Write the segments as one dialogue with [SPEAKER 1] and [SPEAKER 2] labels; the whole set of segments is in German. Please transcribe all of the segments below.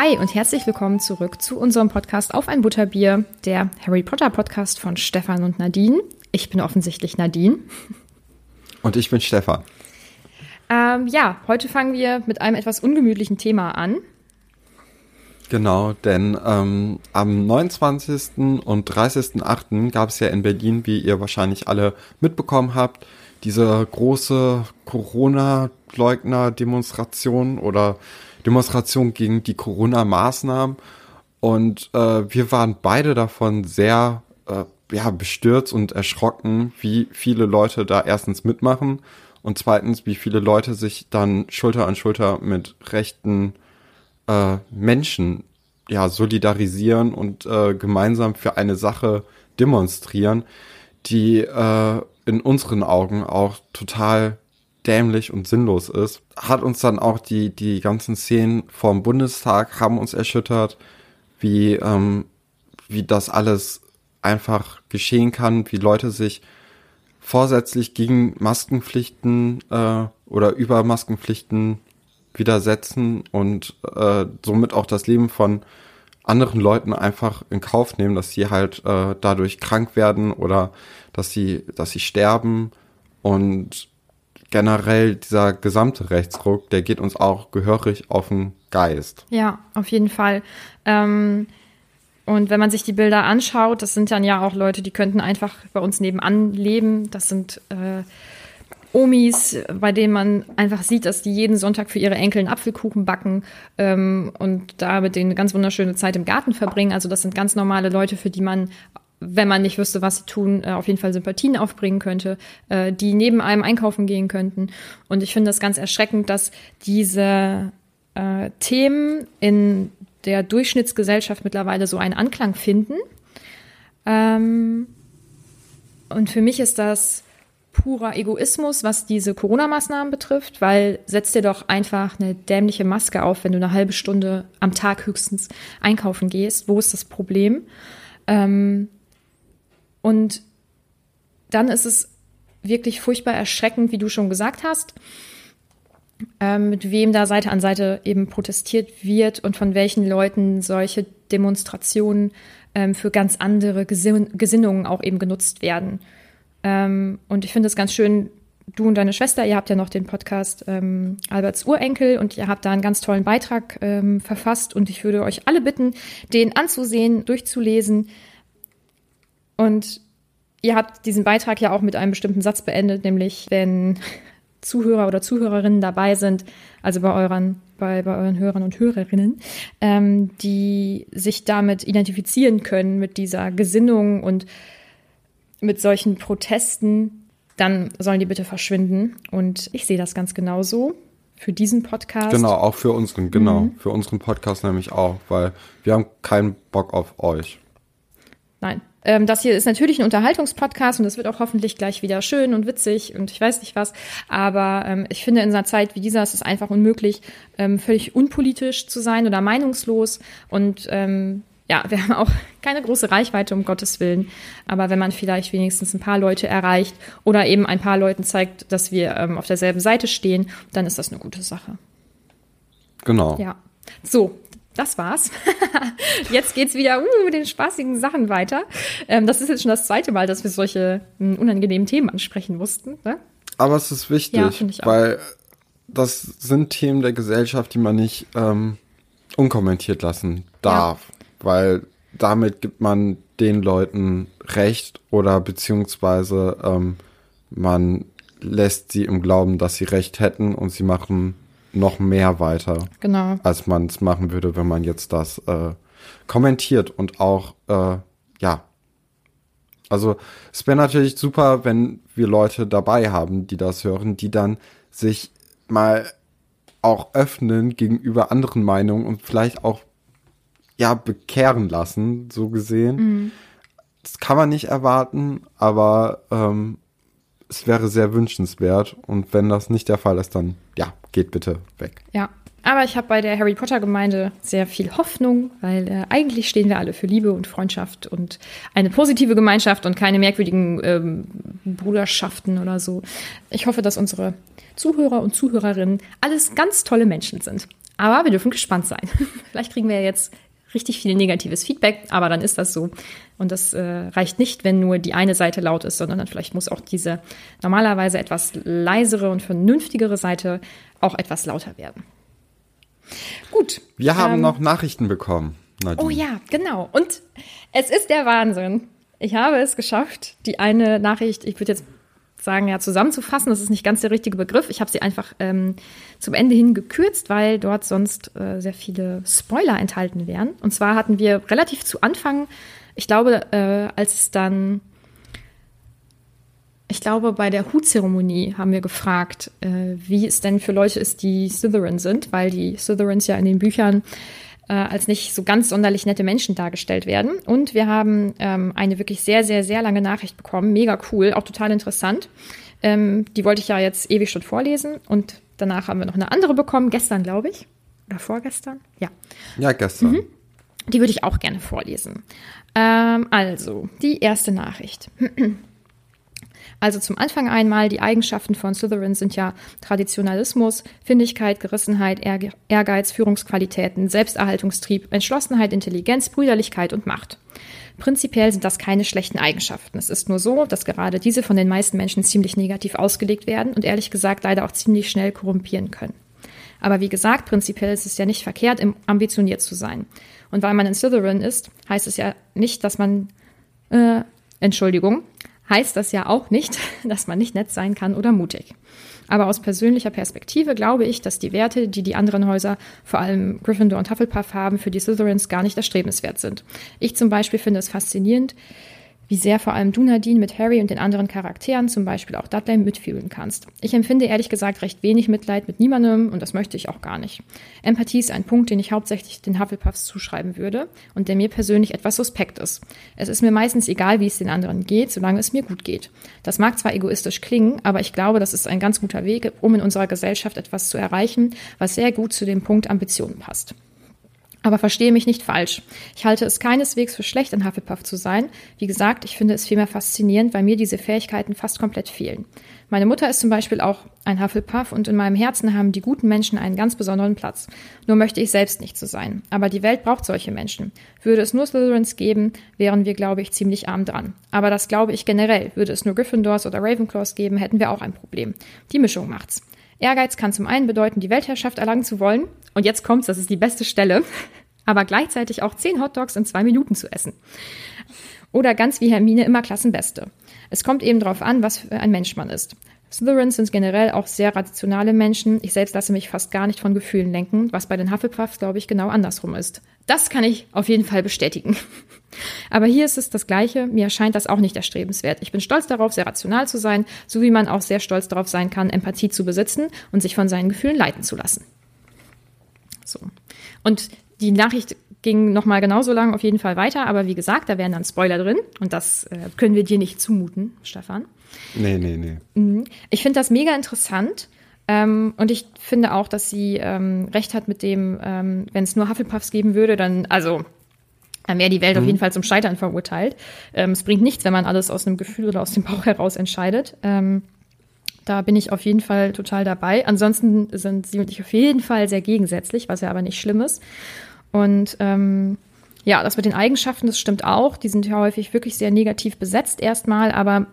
[SPEAKER 1] Hi und herzlich willkommen zurück zu unserem Podcast Auf ein Butterbier, der Harry Potter Podcast von Stefan und Nadine. Ich bin offensichtlich Nadine.
[SPEAKER 2] Und ich bin Stefan.
[SPEAKER 1] Ähm, ja, heute fangen wir mit einem etwas ungemütlichen Thema an.
[SPEAKER 2] Genau, denn ähm, am 29. und 30.8. gab es ja in Berlin, wie ihr wahrscheinlich alle mitbekommen habt, diese große Corona-Leugner-Demonstration oder Demonstration gegen die Corona-Maßnahmen. Und äh, wir waren beide davon sehr äh, ja, bestürzt und erschrocken, wie viele Leute da erstens mitmachen und zweitens, wie viele Leute sich dann Schulter an Schulter mit rechten äh, Menschen ja solidarisieren und äh, gemeinsam für eine Sache demonstrieren, die äh, in unseren Augen auch total dämlich und sinnlos ist, hat uns dann auch die, die ganzen Szenen vom Bundestag haben uns erschüttert, wie, ähm, wie das alles einfach geschehen kann, wie Leute sich vorsätzlich gegen Maskenpflichten äh, oder über Maskenpflichten widersetzen und äh, somit auch das Leben von anderen Leuten einfach in Kauf nehmen, dass sie halt äh, dadurch krank werden oder dass sie, dass sie sterben. Und generell dieser gesamte Rechtsruck, der geht uns auch gehörig auf den Geist.
[SPEAKER 1] Ja, auf jeden Fall. Ähm, und wenn man sich die Bilder anschaut, das sind dann ja auch Leute, die könnten einfach bei uns nebenan leben. Das sind äh, Omis, bei denen man einfach sieht, dass die jeden Sonntag für ihre Enkel einen Apfelkuchen backen ähm, und da mit denen eine ganz wunderschöne Zeit im Garten verbringen. Also das sind ganz normale Leute, für die man wenn man nicht wüsste, was sie tun, äh, auf jeden Fall Sympathien aufbringen könnte, äh, die neben einem einkaufen gehen könnten. Und ich finde das ganz erschreckend, dass diese äh, Themen in der Durchschnittsgesellschaft mittlerweile so einen Anklang finden. Ähm, und für mich ist das purer Egoismus, was diese Corona-Maßnahmen betrifft, weil setz dir doch einfach eine dämliche Maske auf, wenn du eine halbe Stunde am Tag höchstens einkaufen gehst. Wo ist das Problem? Ähm, und dann ist es wirklich furchtbar erschreckend, wie du schon gesagt hast, ähm, mit wem da Seite an Seite eben protestiert wird und von welchen Leuten solche Demonstrationen ähm, für ganz andere Gesin Gesinnungen auch eben genutzt werden. Ähm, und ich finde es ganz schön, du und deine Schwester, ihr habt ja noch den Podcast ähm, Alberts Urenkel und ihr habt da einen ganz tollen Beitrag ähm, verfasst und ich würde euch alle bitten, den anzusehen, durchzulesen. Und ihr habt diesen Beitrag ja auch mit einem bestimmten Satz beendet, nämlich wenn Zuhörer oder Zuhörerinnen dabei sind, also bei euren, bei, bei euren Hörern und Hörerinnen, ähm, die sich damit identifizieren können, mit dieser Gesinnung und mit solchen Protesten, dann sollen die bitte verschwinden. Und ich sehe das ganz genauso. für diesen Podcast.
[SPEAKER 2] Genau, auch für unseren, genau, für unseren Podcast nämlich auch, weil wir haben keinen Bock auf euch.
[SPEAKER 1] Nein. Ähm, das hier ist natürlich ein Unterhaltungspodcast und das wird auch hoffentlich gleich wieder schön und witzig und ich weiß nicht was. Aber ähm, ich finde, in einer Zeit wie dieser ist es einfach unmöglich, ähm, völlig unpolitisch zu sein oder meinungslos. Und ähm, ja, wir haben auch keine große Reichweite, um Gottes Willen. Aber wenn man vielleicht wenigstens ein paar Leute erreicht oder eben ein paar Leuten zeigt, dass wir ähm, auf derselben Seite stehen, dann ist das eine gute Sache.
[SPEAKER 2] Genau.
[SPEAKER 1] Ja. So, das war's. jetzt geht's wieder uh, mit den spaßigen Sachen weiter. Ähm, das ist jetzt schon das zweite Mal, dass wir solche m, unangenehmen Themen ansprechen mussten. Ne?
[SPEAKER 2] Aber es ist wichtig,
[SPEAKER 1] Ja,
[SPEAKER 2] weil das sind Themen der Gesellschaft, die man nicht ähm, unkommentiert lassen darf, weil damit gibt man den Leuten Recht oder beziehungsweise ähm, man lässt sie im Glauben, dass sie Recht hätten und sie machen noch mehr weiter,
[SPEAKER 1] Genau.
[SPEAKER 2] als man es machen würde, wenn man jetzt das äh, kommentiert und auch äh, ja also es wäre natürlich super, wenn wir Leute dabei haben, die das hören, die dann sich mal auch öffnen gegenüber anderen Meinungen und vielleicht auch ja bekehren lassen, so gesehen. Das kann man nicht erwarten, aber ähm, es wäre sehr wünschenswert und wenn das nicht der Fall ist, dann ja, geht bitte weg.
[SPEAKER 1] Ja. Aber ich habe bei der Harry Potter Gemeinde sehr viel Hoffnung, weil äh, eigentlich stehen wir alle für Liebe und Freundschaft und eine positive Gemeinschaft und keine merkwürdigen ähm, Bruderschaften oder so. Ich hoffe, dass unsere Zuhörer und Zuhörerinnen alles ganz tolle Menschen sind. Aber wir dürfen gespannt sein. Vielleicht kriegen wir ja jetzt richtig viel negatives Feedback, aber dann ist das so. Und das äh, reicht nicht, wenn nur die eine Seite laut ist, sondern dann vielleicht muss auch diese normalerweise etwas leisere und vernünftigere Seite auch etwas lauter werden. Gut.
[SPEAKER 2] Wir haben
[SPEAKER 1] ähm,
[SPEAKER 2] noch Nachrichten bekommen. Nadine.
[SPEAKER 1] Oh ja, genau. Und es ist der Wahnsinn. Ich habe es geschafft, die eine Nachricht, ich würde jetzt sagen, ja, zusammenzufassen. Das ist nicht ganz der richtige Begriff. Ich habe sie einfach ähm, zum Ende hin gekürzt, weil dort sonst äh, sehr viele Spoiler enthalten wären. Und zwar hatten wir relativ zu Anfang, ich glaube, äh, als es dann, ich glaube, bei der Hutzeremonie haben wir gefragt, äh, wie es denn für Leute ist, die Slytherin sind, weil die Slytherins ja in den Büchern äh, als nicht so ganz sonderlich nette Menschen dargestellt werden. Und wir haben ähm, eine wirklich sehr, sehr, sehr lange Nachricht bekommen. Mega cool, auch total interessant. Ähm, die wollte ich ja jetzt ewig schon vorlesen. Und danach haben wir noch eine andere bekommen, gestern, glaube ich. Oder vorgestern? Ja.
[SPEAKER 2] Ja, gestern.
[SPEAKER 1] Mhm. Die würde ich auch gerne vorlesen. Ähm, also, die erste Nachricht. Also zum Anfang einmal, die Eigenschaften von Slytherin sind ja Traditionalismus, Findigkeit, Gerissenheit, Ehrge- Ehrgeiz, Führungsqualitäten, Selbsterhaltungstrieb, Entschlossenheit, Intelligenz, Brüderlichkeit und Macht. Prinzipiell sind das keine schlechten Eigenschaften. Es ist nur so, dass gerade diese von den meisten Menschen ziemlich negativ ausgelegt werden und ehrlich gesagt leider auch ziemlich schnell korrumpieren können. Aber wie gesagt, prinzipiell ist es ja nicht verkehrt, ambitioniert zu sein. Und weil man in Slytherin ist, heißt es ja nicht, dass man, äh, Entschuldigung, heißt das ja auch nicht, dass man nicht nett sein kann oder mutig. Aber aus persönlicher Perspektive glaube ich, dass die Werte, die die anderen Häuser, vor allem Gryffindor und Hufflepuff haben, für die Slytherins gar nicht erstrebenswert sind. Ich zum Beispiel finde es faszinierend, wie sehr vor allem du, Nadine, mit Harry und den anderen Charakteren, zum Beispiel auch Dudley, mitfühlen kannst. Ich empfinde ehrlich gesagt recht wenig Mitleid mit niemandem und das möchte ich auch gar nicht. Empathie ist ein Punkt, den ich hauptsächlich den Hufflepuffs zuschreiben würde und der mir persönlich etwas suspekt ist. Es ist mir meistens egal, wie es den anderen geht, solange es mir gut geht. Das mag zwar egoistisch klingen, aber ich glaube, das ist ein ganz guter Weg, um in unserer Gesellschaft etwas zu erreichen, was sehr gut zu dem Punkt Ambitionen passt. Aber verstehe mich nicht falsch. Ich halte es keineswegs für schlecht, ein Hufflepuff zu sein. Wie gesagt, ich finde es vielmehr faszinierend, weil mir diese Fähigkeiten fast komplett fehlen. Meine Mutter ist zum Beispiel auch ein Hufflepuff und in meinem Herzen haben die guten Menschen einen ganz besonderen Platz. Nur möchte ich selbst nicht so sein. Aber die Welt braucht solche Menschen. Würde es nur Slytherins geben, wären wir, glaube ich, ziemlich arm dran. Aber das glaube ich generell. Würde es nur Gryffindors oder Ravenclaws geben, hätten wir auch ein Problem. Die Mischung macht's. Ehrgeiz kann zum einen bedeuten, die Weltherrschaft erlangen zu wollen. Und jetzt kommt's, das ist die beste Stelle. Aber gleichzeitig auch zehn Hotdogs in zwei Minuten zu essen. Oder ganz wie Hermine immer Klassenbeste. Es kommt eben darauf an, was für ein Mensch man ist. Slytherins sind generell auch sehr rationale Menschen. Ich selbst lasse mich fast gar nicht von Gefühlen lenken, was bei den Hufflepuffs, glaube ich, genau andersrum ist. Das kann ich auf jeden Fall bestätigen. Aber hier ist es das Gleiche. Mir erscheint das auch nicht erstrebenswert. Ich bin stolz darauf, sehr rational zu sein, so wie man auch sehr stolz darauf sein kann, Empathie zu besitzen und sich von seinen Gefühlen leiten zu lassen. So. Und die Nachricht ging nochmal genauso lang auf jeden Fall weiter, aber wie gesagt, da wären dann Spoiler drin und das äh, können wir dir nicht zumuten, Stefan.
[SPEAKER 2] Nee, nee, nee.
[SPEAKER 1] Ich finde das mega interessant. Ähm, und ich finde auch, dass sie ähm, recht hat mit dem, ähm, wenn es nur Hufflepuffs geben würde, dann, also, dann wäre die Welt auf jeden Fall zum Scheitern verurteilt. Ähm, es bringt nichts, wenn man alles aus einem Gefühl oder aus dem Bauch heraus entscheidet. Da bin ich auf jeden Fall total dabei. Ansonsten sind sie und ich auf jeden Fall sehr gegensätzlich, was ja aber nicht schlimm ist. Und ähm, ja, das mit den Eigenschaften, das stimmt auch. Die sind ja häufig wirklich sehr negativ besetzt erstmal, aber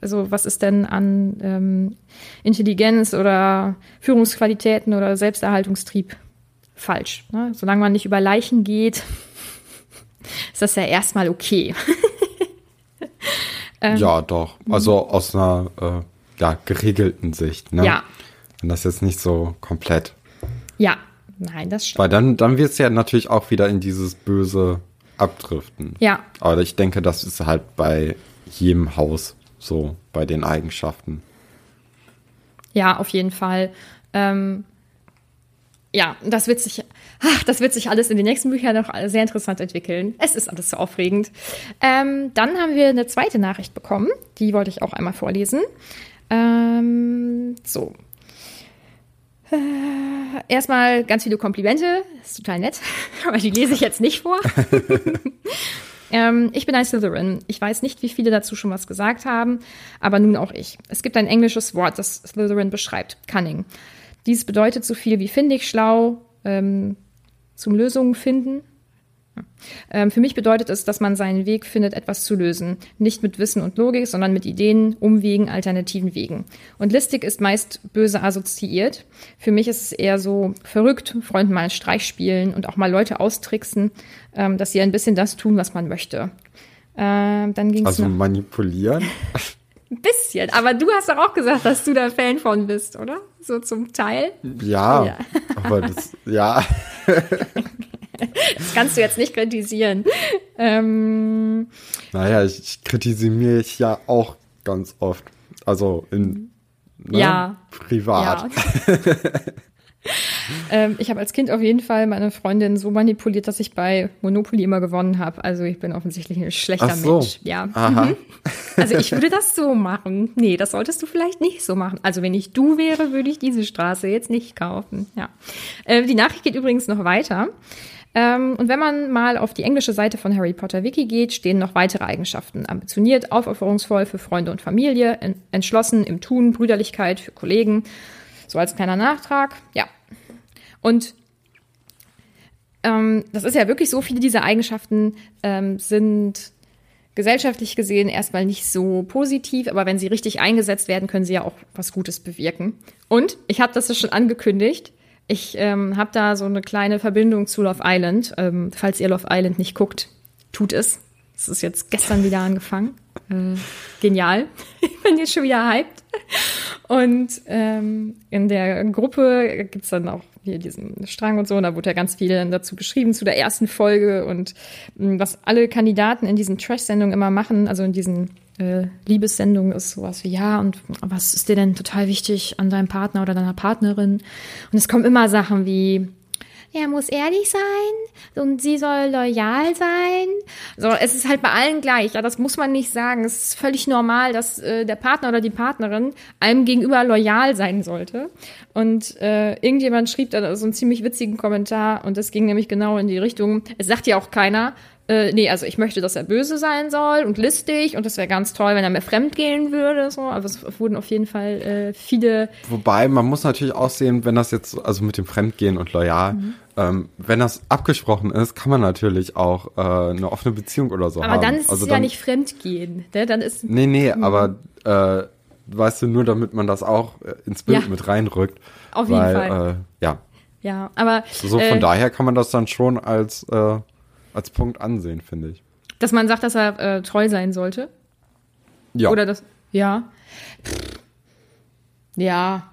[SPEAKER 1] also was ist denn an ähm, Intelligenz oder Führungsqualitäten oder Selbsterhaltungstrieb falsch? Ne? Solange man nicht über Leichen geht, ist das ja erstmal okay.
[SPEAKER 2] Ähm, ja, doch. Also aus einer äh, ja, geregelten Sicht. Ne?
[SPEAKER 1] Ja.
[SPEAKER 2] Wenn das jetzt nicht so komplett.
[SPEAKER 1] Ja, nein, das stimmt.
[SPEAKER 2] Weil dann, dann wird es ja natürlich auch wieder in dieses Böse abdriften.
[SPEAKER 1] Ja.
[SPEAKER 2] Aber ich denke, das ist halt bei jedem Haus so, bei den Eigenschaften.
[SPEAKER 1] Ja, auf jeden Fall. Ähm, ja, das wird sich, ach, das wird sich alles in den nächsten Büchern noch sehr interessant entwickeln. Es ist alles so aufregend. Ähm, dann haben wir eine zweite Nachricht bekommen. Die wollte ich auch einmal vorlesen. Ähm, so. Äh, erstmal ganz viele Komplimente. Das ist total nett. Aber die lese ich jetzt nicht vor. Ähm, ich bin ein Slytherin. Ich weiß nicht, wie viele dazu schon was gesagt haben, aber nun auch ich. Es gibt ein englisches Wort, das Slytherin beschreibt. Cunning. Dies bedeutet so viel wie findig, schlau, ähm, zum Lösungen finden. Ähm, für mich bedeutet es, dass man seinen Weg findet, etwas zu lösen. Nicht mit Wissen und Logik, sondern mit Ideen, Umwegen, alternativen Wegen. Und listig ist meist böse assoziiert. Für mich ist es eher so verrückt, Freunden mal einen Streich spielen und auch mal Leute austricksen, ähm, dass sie ein bisschen das tun, was man möchte. Ähm, dann ging's
[SPEAKER 2] Also manipulieren?
[SPEAKER 1] ein bisschen. Aber du hast doch auch gesagt, dass du da Fan von bist, oder? So zum Teil.
[SPEAKER 2] Ja,
[SPEAKER 1] Ja.
[SPEAKER 2] aber das, ja.
[SPEAKER 1] Das kannst du jetzt nicht kritisieren. Ähm,
[SPEAKER 2] Naja, ich, ich kritisiere mich ja auch ganz oft. Also in ne,
[SPEAKER 1] Ja.
[SPEAKER 2] privat.
[SPEAKER 1] Ja. ähm, ich habe als Kind auf jeden Fall meine Freundin so manipuliert, dass ich bei Monopoly immer gewonnen habe. Also ich bin offensichtlich ein schlechter
[SPEAKER 2] Ach so.
[SPEAKER 1] Mensch. Ja.
[SPEAKER 2] Aha.
[SPEAKER 1] Mhm. Also ich würde das so machen. Nee, das solltest du vielleicht nicht so machen. Also wenn ich du wäre, würde ich diese Straße jetzt nicht kaufen. Ja. Äh, die Nachricht geht übrigens noch weiter. Ähm, und wenn man mal auf die englische Seite von Harry Potter Wiki geht, stehen noch weitere Eigenschaften. Ambitioniert, aufopferungsvoll für Freunde und Familie, en entschlossen im Tun, Brüderlichkeit für Kollegen. So als kleiner Nachtrag. Ja. Und ähm, das ist ja wirklich so, viele dieser Eigenschaften ähm, sind gesellschaftlich gesehen erstmal nicht so positiv, aber wenn sie richtig eingesetzt werden, können sie ja auch was Gutes bewirken. Und ich habe das ja schon angekündigt. Ich ähm, habe da so eine kleine Verbindung zu Love Island. Ähm, falls ihr Love Island nicht guckt, tut es. Es ist jetzt gestern wieder angefangen. Äh, genial. Ich bin jetzt schon wieder hyped. Und ähm, in der Gruppe gibt's dann auch hier diesen Strang und so. Und da wurde ja ganz viel dann dazu geschrieben zu der ersten Folge und was alle Kandidaten in diesen Trash-Sendungen immer machen, also in diesen äh, Liebessendungen ist sowas wie, ja, und was ist dir denn total wichtig an deinem Partner oder deiner Partnerin? Und es kommen immer Sachen wie, er muss ehrlich sein und sie soll loyal sein. So, es ist halt bei allen gleich. Ja, das muss man nicht sagen. Es ist völlig normal, dass äh, der Partner oder die Partnerin einem gegenüber loyal sein sollte. Und äh, irgendjemand schrieb da so einen ziemlich witzigen Kommentar und das ging nämlich genau in die Richtung. Es sagt ja auch keiner. Äh, nee, also ich möchte, dass er böse sein soll und listig und das wäre ganz toll, wenn er mir fremd gehen würde. So, aber es wurden auf jeden Fall äh, viele
[SPEAKER 2] Wobei, man muss natürlich auch sehen, wenn das jetzt, also mit dem Fremdgehen und loyal,
[SPEAKER 1] Mhm.
[SPEAKER 2] ähm, wenn das abgesprochen ist, kann man natürlich auch äh, eine offene Beziehung oder so
[SPEAKER 1] Aber
[SPEAKER 2] haben.
[SPEAKER 1] dann ist
[SPEAKER 2] also
[SPEAKER 1] es ja nicht Fremdgehen. Ne? Dann ist
[SPEAKER 2] Nee, nee, aber äh, weißt du, nur damit man das auch äh, ins Bild
[SPEAKER 1] Ja.
[SPEAKER 2] mit reinrückt.
[SPEAKER 1] Auf jeden
[SPEAKER 2] weil,
[SPEAKER 1] Fall.
[SPEAKER 2] Äh, ja,
[SPEAKER 1] Ja, aber
[SPEAKER 2] so
[SPEAKER 1] äh,
[SPEAKER 2] von daher kann man das dann schon als, äh, als Punkt ansehen, finde ich.
[SPEAKER 1] dass man sagt, dass er äh, treu sein sollte.
[SPEAKER 2] Ja.
[SPEAKER 1] Oder das, ja. Pff, Ja,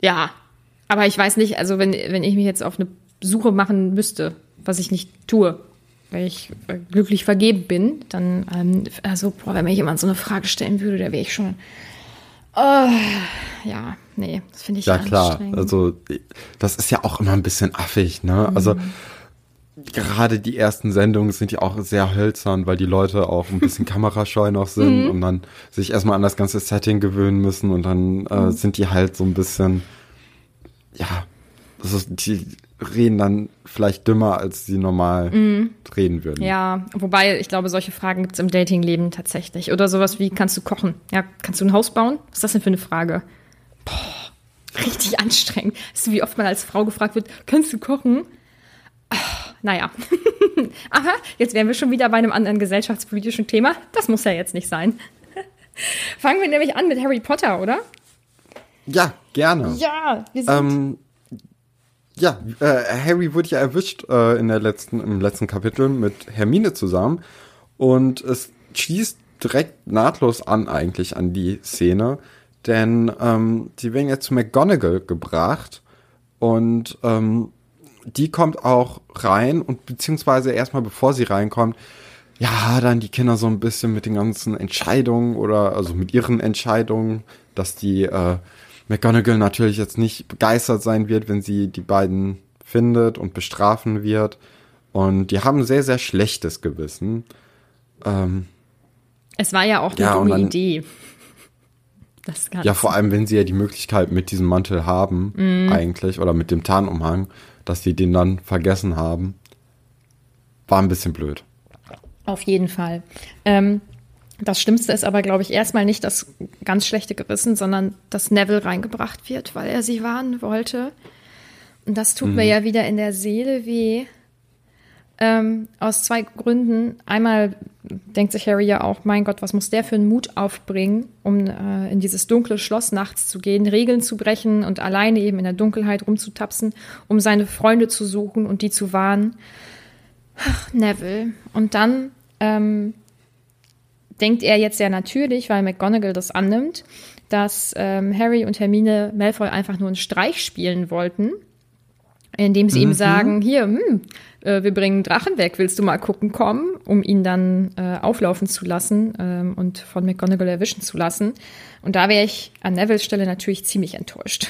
[SPEAKER 1] ja. Aber ich weiß nicht, also wenn, wenn ich mich jetzt auf eine Suche machen müsste, was ich nicht tue, weil ich äh, glücklich vergeben bin, dann, ähm, also, boah, wenn mir jemand so eine Frage stellen würde, da wäre ich schon. Oh, ja, nee, das finde ich
[SPEAKER 2] Ja, klar. Also, das ist ja auch immer ein bisschen affig, ne? Also, gerade die ersten Sendungen sind ja auch sehr hölzern, weil die Leute auch ein bisschen kamerascheu noch sind und dann sich erstmal an das ganze Setting gewöhnen müssen und dann äh, sind die halt so ein bisschen, ja, also die reden dann vielleicht dümmer, als sie normal reden würden.
[SPEAKER 1] Ja, wobei ich glaube, solche Fragen gibt es im Datingleben tatsächlich. Oder sowas wie, kannst du kochen? Ja, kannst du ein Haus bauen? Was ist das denn für eine Frage? Boah, richtig anstrengend. Weißt du, wie oft man als Frau gefragt wird, kannst du kochen? Naja. Aha, jetzt wären wir schon wieder bei einem anderen gesellschaftspolitischen Thema. Das muss ja jetzt nicht sein. Fangen wir nämlich an mit Harry Potter, oder?
[SPEAKER 2] Ja, gerne.
[SPEAKER 1] Ja, wir sind.
[SPEAKER 2] Ähm, ja, äh, Harry wurde ja erwischt äh, in der letzten, im letzten Kapitel mit Hermine zusammen und es schließt direkt nahtlos an eigentlich an die Szene, denn ähm, sie werden jetzt zu McGonagall gebracht und ähm, die kommt auch rein und beziehungsweise erstmal bevor sie reinkommt, ja, dann die Kinder so ein bisschen mit den ganzen Entscheidungen oder also mit ihren Entscheidungen, dass die äh, McGonagall natürlich jetzt nicht begeistert sein wird, wenn sie die beiden findet und bestrafen wird. Und die haben ein sehr, sehr schlechtes Gewissen. Ähm,
[SPEAKER 1] es war ja auch eine
[SPEAKER 2] ja,
[SPEAKER 1] dumme
[SPEAKER 2] dann-
[SPEAKER 1] Idee.
[SPEAKER 2] Ja, vor allem, wenn sie ja die Möglichkeit mit diesem Mantel haben, eigentlich, oder mit dem Tarnumhang, dass sie den dann vergessen haben. War ein bisschen blöd.
[SPEAKER 1] Auf jeden Fall. Ähm, das Schlimmste ist aber, glaube ich, erstmal nicht das ganz schlechte Gewissen, sondern dass Neville reingebracht wird, weil er sie warnen wollte. Und das tut mir ja wieder in der Seele weh. Ähm, aus zwei Gründen. Einmal denkt sich Harry ja auch, mein Gott, was muss der für einen Mut aufbringen, um äh, in dieses dunkle Schloss nachts zu gehen, Regeln zu brechen und alleine eben in der Dunkelheit rumzutapsen, um seine Freunde zu suchen und die zu warnen. Ach, Neville. Und dann ähm, denkt er jetzt ja natürlich, weil McGonagall das annimmt, dass ähm, Harry und Hermine Malfoy einfach nur einen Streich spielen wollten, indem sie ihm sagen, hier, hm, äh, wir bringen Drachen weg, willst du mal gucken kommen, um ihn dann äh, auflaufen zu lassen ähm, und von McGonagall erwischen zu lassen. Und da wäre ich an Nevilles Stelle natürlich ziemlich enttäuscht.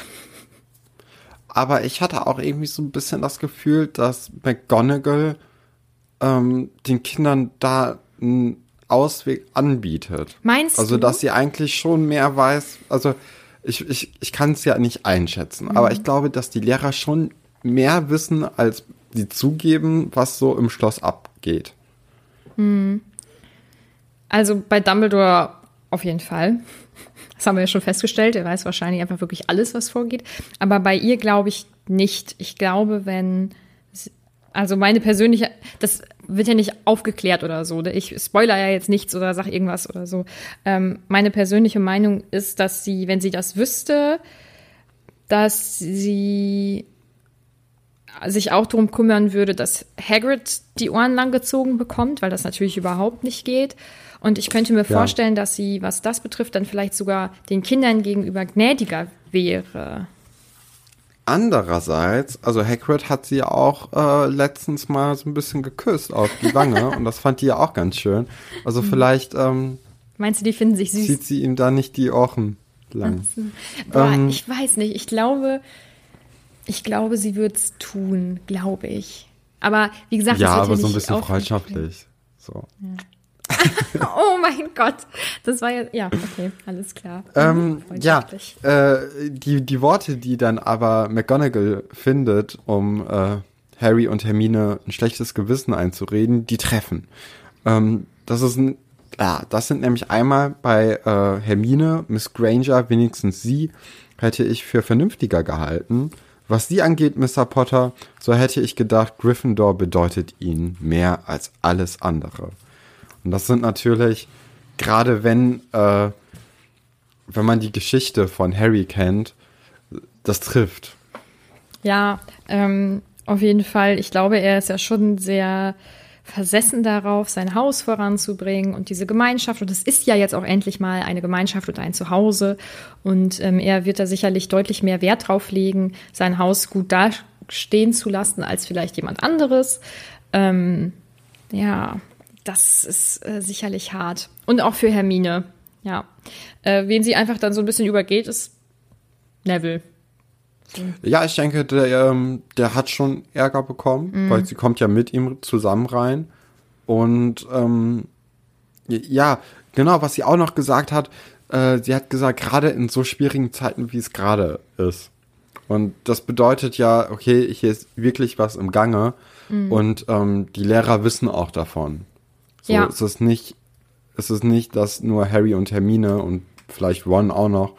[SPEAKER 2] Aber ich hatte auch irgendwie so ein bisschen das Gefühl, dass McGonagall ähm, den Kindern da einen Ausweg anbietet.
[SPEAKER 1] Meinst
[SPEAKER 2] Also,
[SPEAKER 1] du?
[SPEAKER 2] dass sie eigentlich schon mehr weiß. Also, ich, ich, ich kann es ja nicht einschätzen, aber ich glaube, dass die Lehrer schon mehr wissen, als sie zugeben, was so im Schloss abgeht.
[SPEAKER 1] Also bei Dumbledore auf jeden Fall. Das haben wir ja schon festgestellt. Er weiß wahrscheinlich einfach wirklich alles, was vorgeht. Aber bei ihr glaube ich nicht. Ich glaube, wenn. Also meine persönliche. Das wird ja nicht aufgeklärt oder so. Ich spoiler ja jetzt nichts oder sag irgendwas oder so. Ähm, meine persönliche Meinung ist, dass sie, wenn sie das wüsste, dass sie sich auch darum kümmern würde, dass Hagrid die Ohren langgezogen bekommt, weil das natürlich überhaupt nicht geht. Und ich könnte mir
[SPEAKER 2] Ja.
[SPEAKER 1] vorstellen, dass sie, was das betrifft, dann vielleicht sogar den Kindern gegenüber gnädiger wäre.
[SPEAKER 2] Andererseits, also Hagrid hat sie ja auch äh, letztens mal so ein bisschen geküsst auf die Wange und das fand die ja auch ganz schön. Also vielleicht ähm,
[SPEAKER 1] Meinst du, die finden sich süß?
[SPEAKER 2] zieht sie ihm da nicht die Ohren lang.
[SPEAKER 1] Boah,
[SPEAKER 2] ähm,
[SPEAKER 1] ich weiß nicht. Ich glaube, ich glaube, sie wird es tun, glaube ich. Aber wie gesagt,
[SPEAKER 2] Ja, aber
[SPEAKER 1] ja
[SPEAKER 2] so ein bisschen freundschaftlich. So.
[SPEAKER 1] Oh mein Gott. Das war ja, ja, okay, alles klar.
[SPEAKER 2] Ähm, ja,
[SPEAKER 1] Freundschaftlich.
[SPEAKER 2] äh, die, die Worte, die dann aber McGonagall findet, um äh, Harry und Hermine ein schlechtes Gewissen einzureden, die treffen. Ähm, das ist ein, ja, das sind nämlich einmal bei äh, Hermine, Miss Granger, wenigstens sie, hätte ich für vernünftiger gehalten. Was sie angeht, Mr. Potter, so hätte ich gedacht, Gryffindor bedeutet ihnen mehr als alles andere. Und das sind natürlich, gerade wenn, äh, wenn man die Geschichte von Harry kennt, das trifft.
[SPEAKER 1] Ja, ähm, auf jeden Fall. Ich glaube, er ist ja schon sehr versessen darauf, sein Haus voranzubringen und diese Gemeinschaft. Und es ist ja jetzt auch endlich mal eine Gemeinschaft und ein Zuhause. Und ähm, er wird da sicherlich deutlich mehr Wert drauf legen, sein Haus gut dastehen zu lassen als vielleicht jemand anderes. Ähm, ja, das ist äh, sicherlich hart. Und auch für Hermine. Ja. Äh, wen sie einfach dann so ein bisschen übergeht, ist Neville.
[SPEAKER 2] Ja, ich denke, der, ähm, der hat schon Ärger bekommen,
[SPEAKER 1] Mhm.
[SPEAKER 2] weil sie kommt ja mit ihm zusammen rein. Und ähm, ja, genau, was sie auch noch gesagt hat, äh, sie hat gesagt, gerade in so schwierigen Zeiten, wie es gerade ist. Und das bedeutet ja, okay, hier ist wirklich was im Gange.
[SPEAKER 1] Mhm.
[SPEAKER 2] Und ähm, die Lehrer wissen auch davon. So
[SPEAKER 1] Ja.
[SPEAKER 2] ist es nicht, ist es nicht, dass nur Harry und Hermine und vielleicht Ron auch noch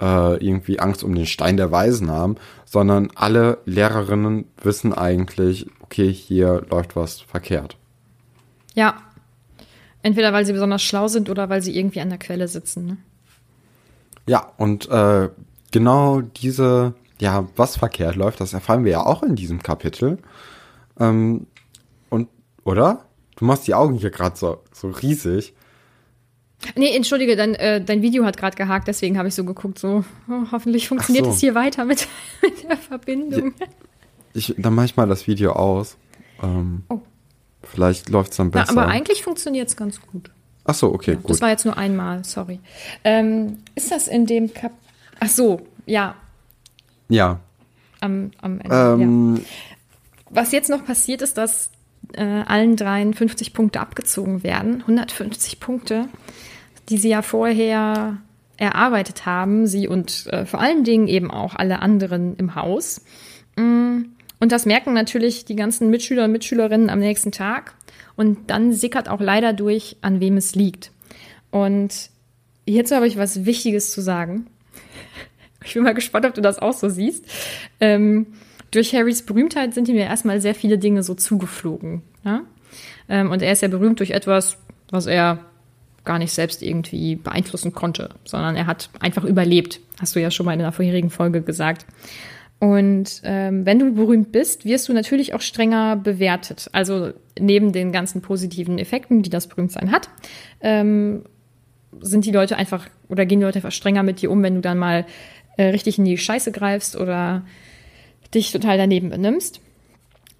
[SPEAKER 2] äh, irgendwie Angst um den Stein der Weisen haben, sondern alle Lehrerinnen wissen eigentlich, okay, hier läuft was verkehrt.
[SPEAKER 1] Ja. Entweder weil sie besonders schlau sind oder weil sie irgendwie an der Quelle sitzen. Ne?
[SPEAKER 2] Ja, und äh, genau diese, ja, was verkehrt läuft, das erfahren wir ja auch in diesem Kapitel. Ähm, und, oder? Du machst die Augen hier gerade so, so riesig.
[SPEAKER 1] Nee, entschuldige, dein, äh, dein Video hat gerade gehakt, deswegen habe ich so geguckt, so oh, hoffentlich funktioniert
[SPEAKER 2] so.
[SPEAKER 1] es hier weiter mit, mit der Verbindung.
[SPEAKER 2] Ich, dann mach ich mal das Video aus. Ähm,
[SPEAKER 1] Oh.
[SPEAKER 2] Vielleicht läuft's dann
[SPEAKER 1] Ja,
[SPEAKER 2] besser.
[SPEAKER 1] aber eigentlich funktioniert es ganz gut.
[SPEAKER 2] Ach so, okay,
[SPEAKER 1] Das
[SPEAKER 2] gut.
[SPEAKER 1] war jetzt nur einmal, sorry. Ähm, ist das in dem Kap... Ach so, ja,
[SPEAKER 2] Ja.
[SPEAKER 1] am, am Ende. ja.
[SPEAKER 2] Ähm,
[SPEAKER 1] Was jetzt noch passiert ist, dass äh, allen dreien 50 Punkte abgezogen werden. 150 Punkte, die sie ja vorher erarbeitet haben. Sie und äh, vor allen Dingen eben auch alle anderen im Haus. Mm, Und das merken natürlich die ganzen Mitschüler und Mitschülerinnen am nächsten Tag. Und dann sickert auch leider durch, an wem es liegt. Und hierzu habe ich was Wichtiges zu sagen. Ich bin mal gespannt, ob du das auch so siehst. Ähm, durch Harrys Berühmtheit sind ihm ja erstmal sehr viele Dinge so zugeflogen. Ja? Ähm, und er ist ja berühmt durch etwas, was er gar nicht selbst irgendwie beeinflussen konnte, sondern er hat einfach überlebt. Hast du ja schon mal in einer vorherigen Folge gesagt. Und ähm, wenn du berühmt bist, wirst du natürlich auch strenger bewertet. Also neben den ganzen positiven Effekten, die das Berühmtsein hat, ähm, sind die Leute einfach oder gehen die Leute einfach strenger mit dir um, wenn du dann mal äh, richtig in die Scheiße greifst oder dich total daneben benimmst.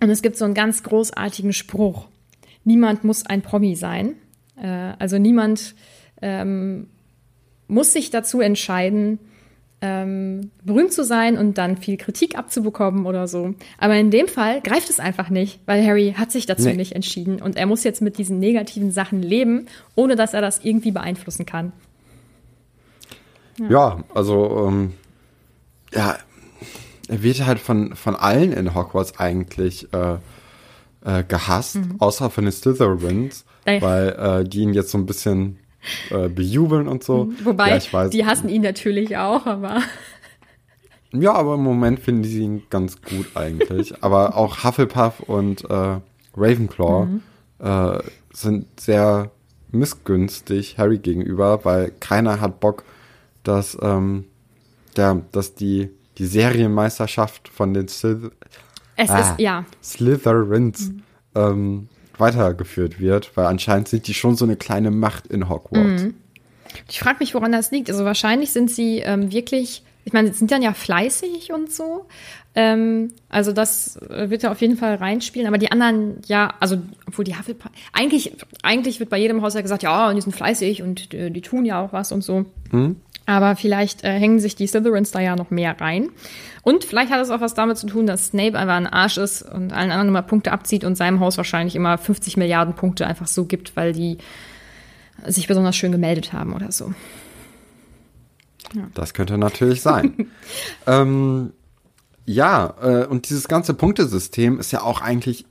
[SPEAKER 1] Und es gibt so einen ganz großartigen Spruch. Niemand muss ein Promi sein. Äh, also niemand ähm, muss sich dazu entscheiden, ähm, berühmt zu sein und dann viel Kritik abzubekommen oder so. Aber in dem Fall greift es einfach nicht, weil Harry hat sich dazu
[SPEAKER 2] Nee.
[SPEAKER 1] nicht entschieden und er muss jetzt mit diesen negativen Sachen leben, ohne dass er das irgendwie beeinflussen kann.
[SPEAKER 2] Ja, also, ähm, ja, er wird halt von, von allen in Hogwarts eigentlich äh, äh, gehasst, außer von den Slytherins,
[SPEAKER 1] Mhm. Ey.
[SPEAKER 2] weil äh, die ihn jetzt so ein bisschen äh, bejubeln und so.
[SPEAKER 1] Wobei,
[SPEAKER 2] ja, ich weiß.
[SPEAKER 1] die hassen ihn natürlich auch, aber
[SPEAKER 2] Ja, aber im Moment finden sie ihn ganz gut eigentlich. aber auch Hufflepuff und äh, Ravenclaw
[SPEAKER 1] Mhm.
[SPEAKER 2] äh, sind sehr missgünstig Harry gegenüber, weil keiner hat Bock, dass, ähm, ja, dass die, die Serienmeisterschaft von den Slyth
[SPEAKER 1] es
[SPEAKER 2] Ah.
[SPEAKER 1] ist, ja,
[SPEAKER 2] Slytherins
[SPEAKER 1] Mhm.
[SPEAKER 2] ähm, weitergeführt wird, weil anscheinend sind die schon so eine kleine Macht in Hogwarts.
[SPEAKER 1] Mhm. Ich frage mich, woran das liegt. Also wahrscheinlich sind sie ähm, wirklich, ich meine, sie sind dann ja fleißig und so. Ähm, also das äh, wird ja auf jeden Fall reinspielen. Aber die anderen, ja, also obwohl die Hufflepuff, eigentlich, eigentlich wird bei jedem Haus ja gesagt, ja, und die sind fleißig und äh, die tun ja auch was und so. Aber vielleicht äh, hängen sich die Slytherins da ja noch mehr rein. Und vielleicht hat es auch was damit zu tun, dass Snape einfach ein Arsch ist und allen anderen immer Punkte abzieht und seinem Haus wahrscheinlich immer 50 Milliarden Punkte einfach so gibt, weil die sich besonders schön gemeldet haben oder so.
[SPEAKER 2] Das könnte natürlich sein. ähm, ja, äh, und dieses ganze Punktesystem ist ja auch eigentlich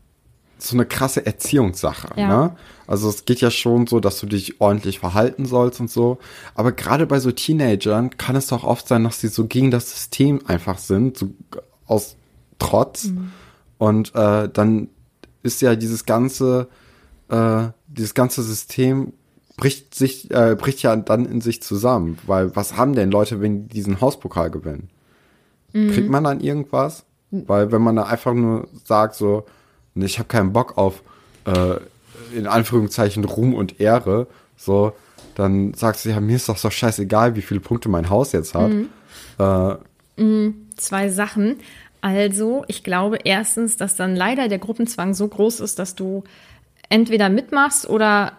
[SPEAKER 2] so eine krasse Erziehungssache.
[SPEAKER 1] Ja.
[SPEAKER 2] Ne? Also es geht ja schon so, dass du dich ordentlich verhalten sollst und so. Aber gerade bei so Teenagern kann es doch oft sein, dass sie so gegen das System einfach sind, so aus Trotz. Und äh, dann ist ja dieses ganze, äh, dieses ganze System bricht sich, äh, bricht ja dann in sich zusammen. Weil was haben denn Leute, wenn die diesen Hauspokal gewinnen? Kriegt man dann irgendwas? Weil wenn man da einfach nur sagt so, nee, ich habe keinen Bock auf äh, in Anführungszeichen Ruhm und Ehre, so, dann sagst du, ja, mir ist doch so scheißegal, wie viele Punkte mein Haus jetzt hat. Äh,
[SPEAKER 1] Zwei Sachen. Also, ich glaube erstens, dass dann leider der Gruppenzwang so groß ist, dass du entweder mitmachst oder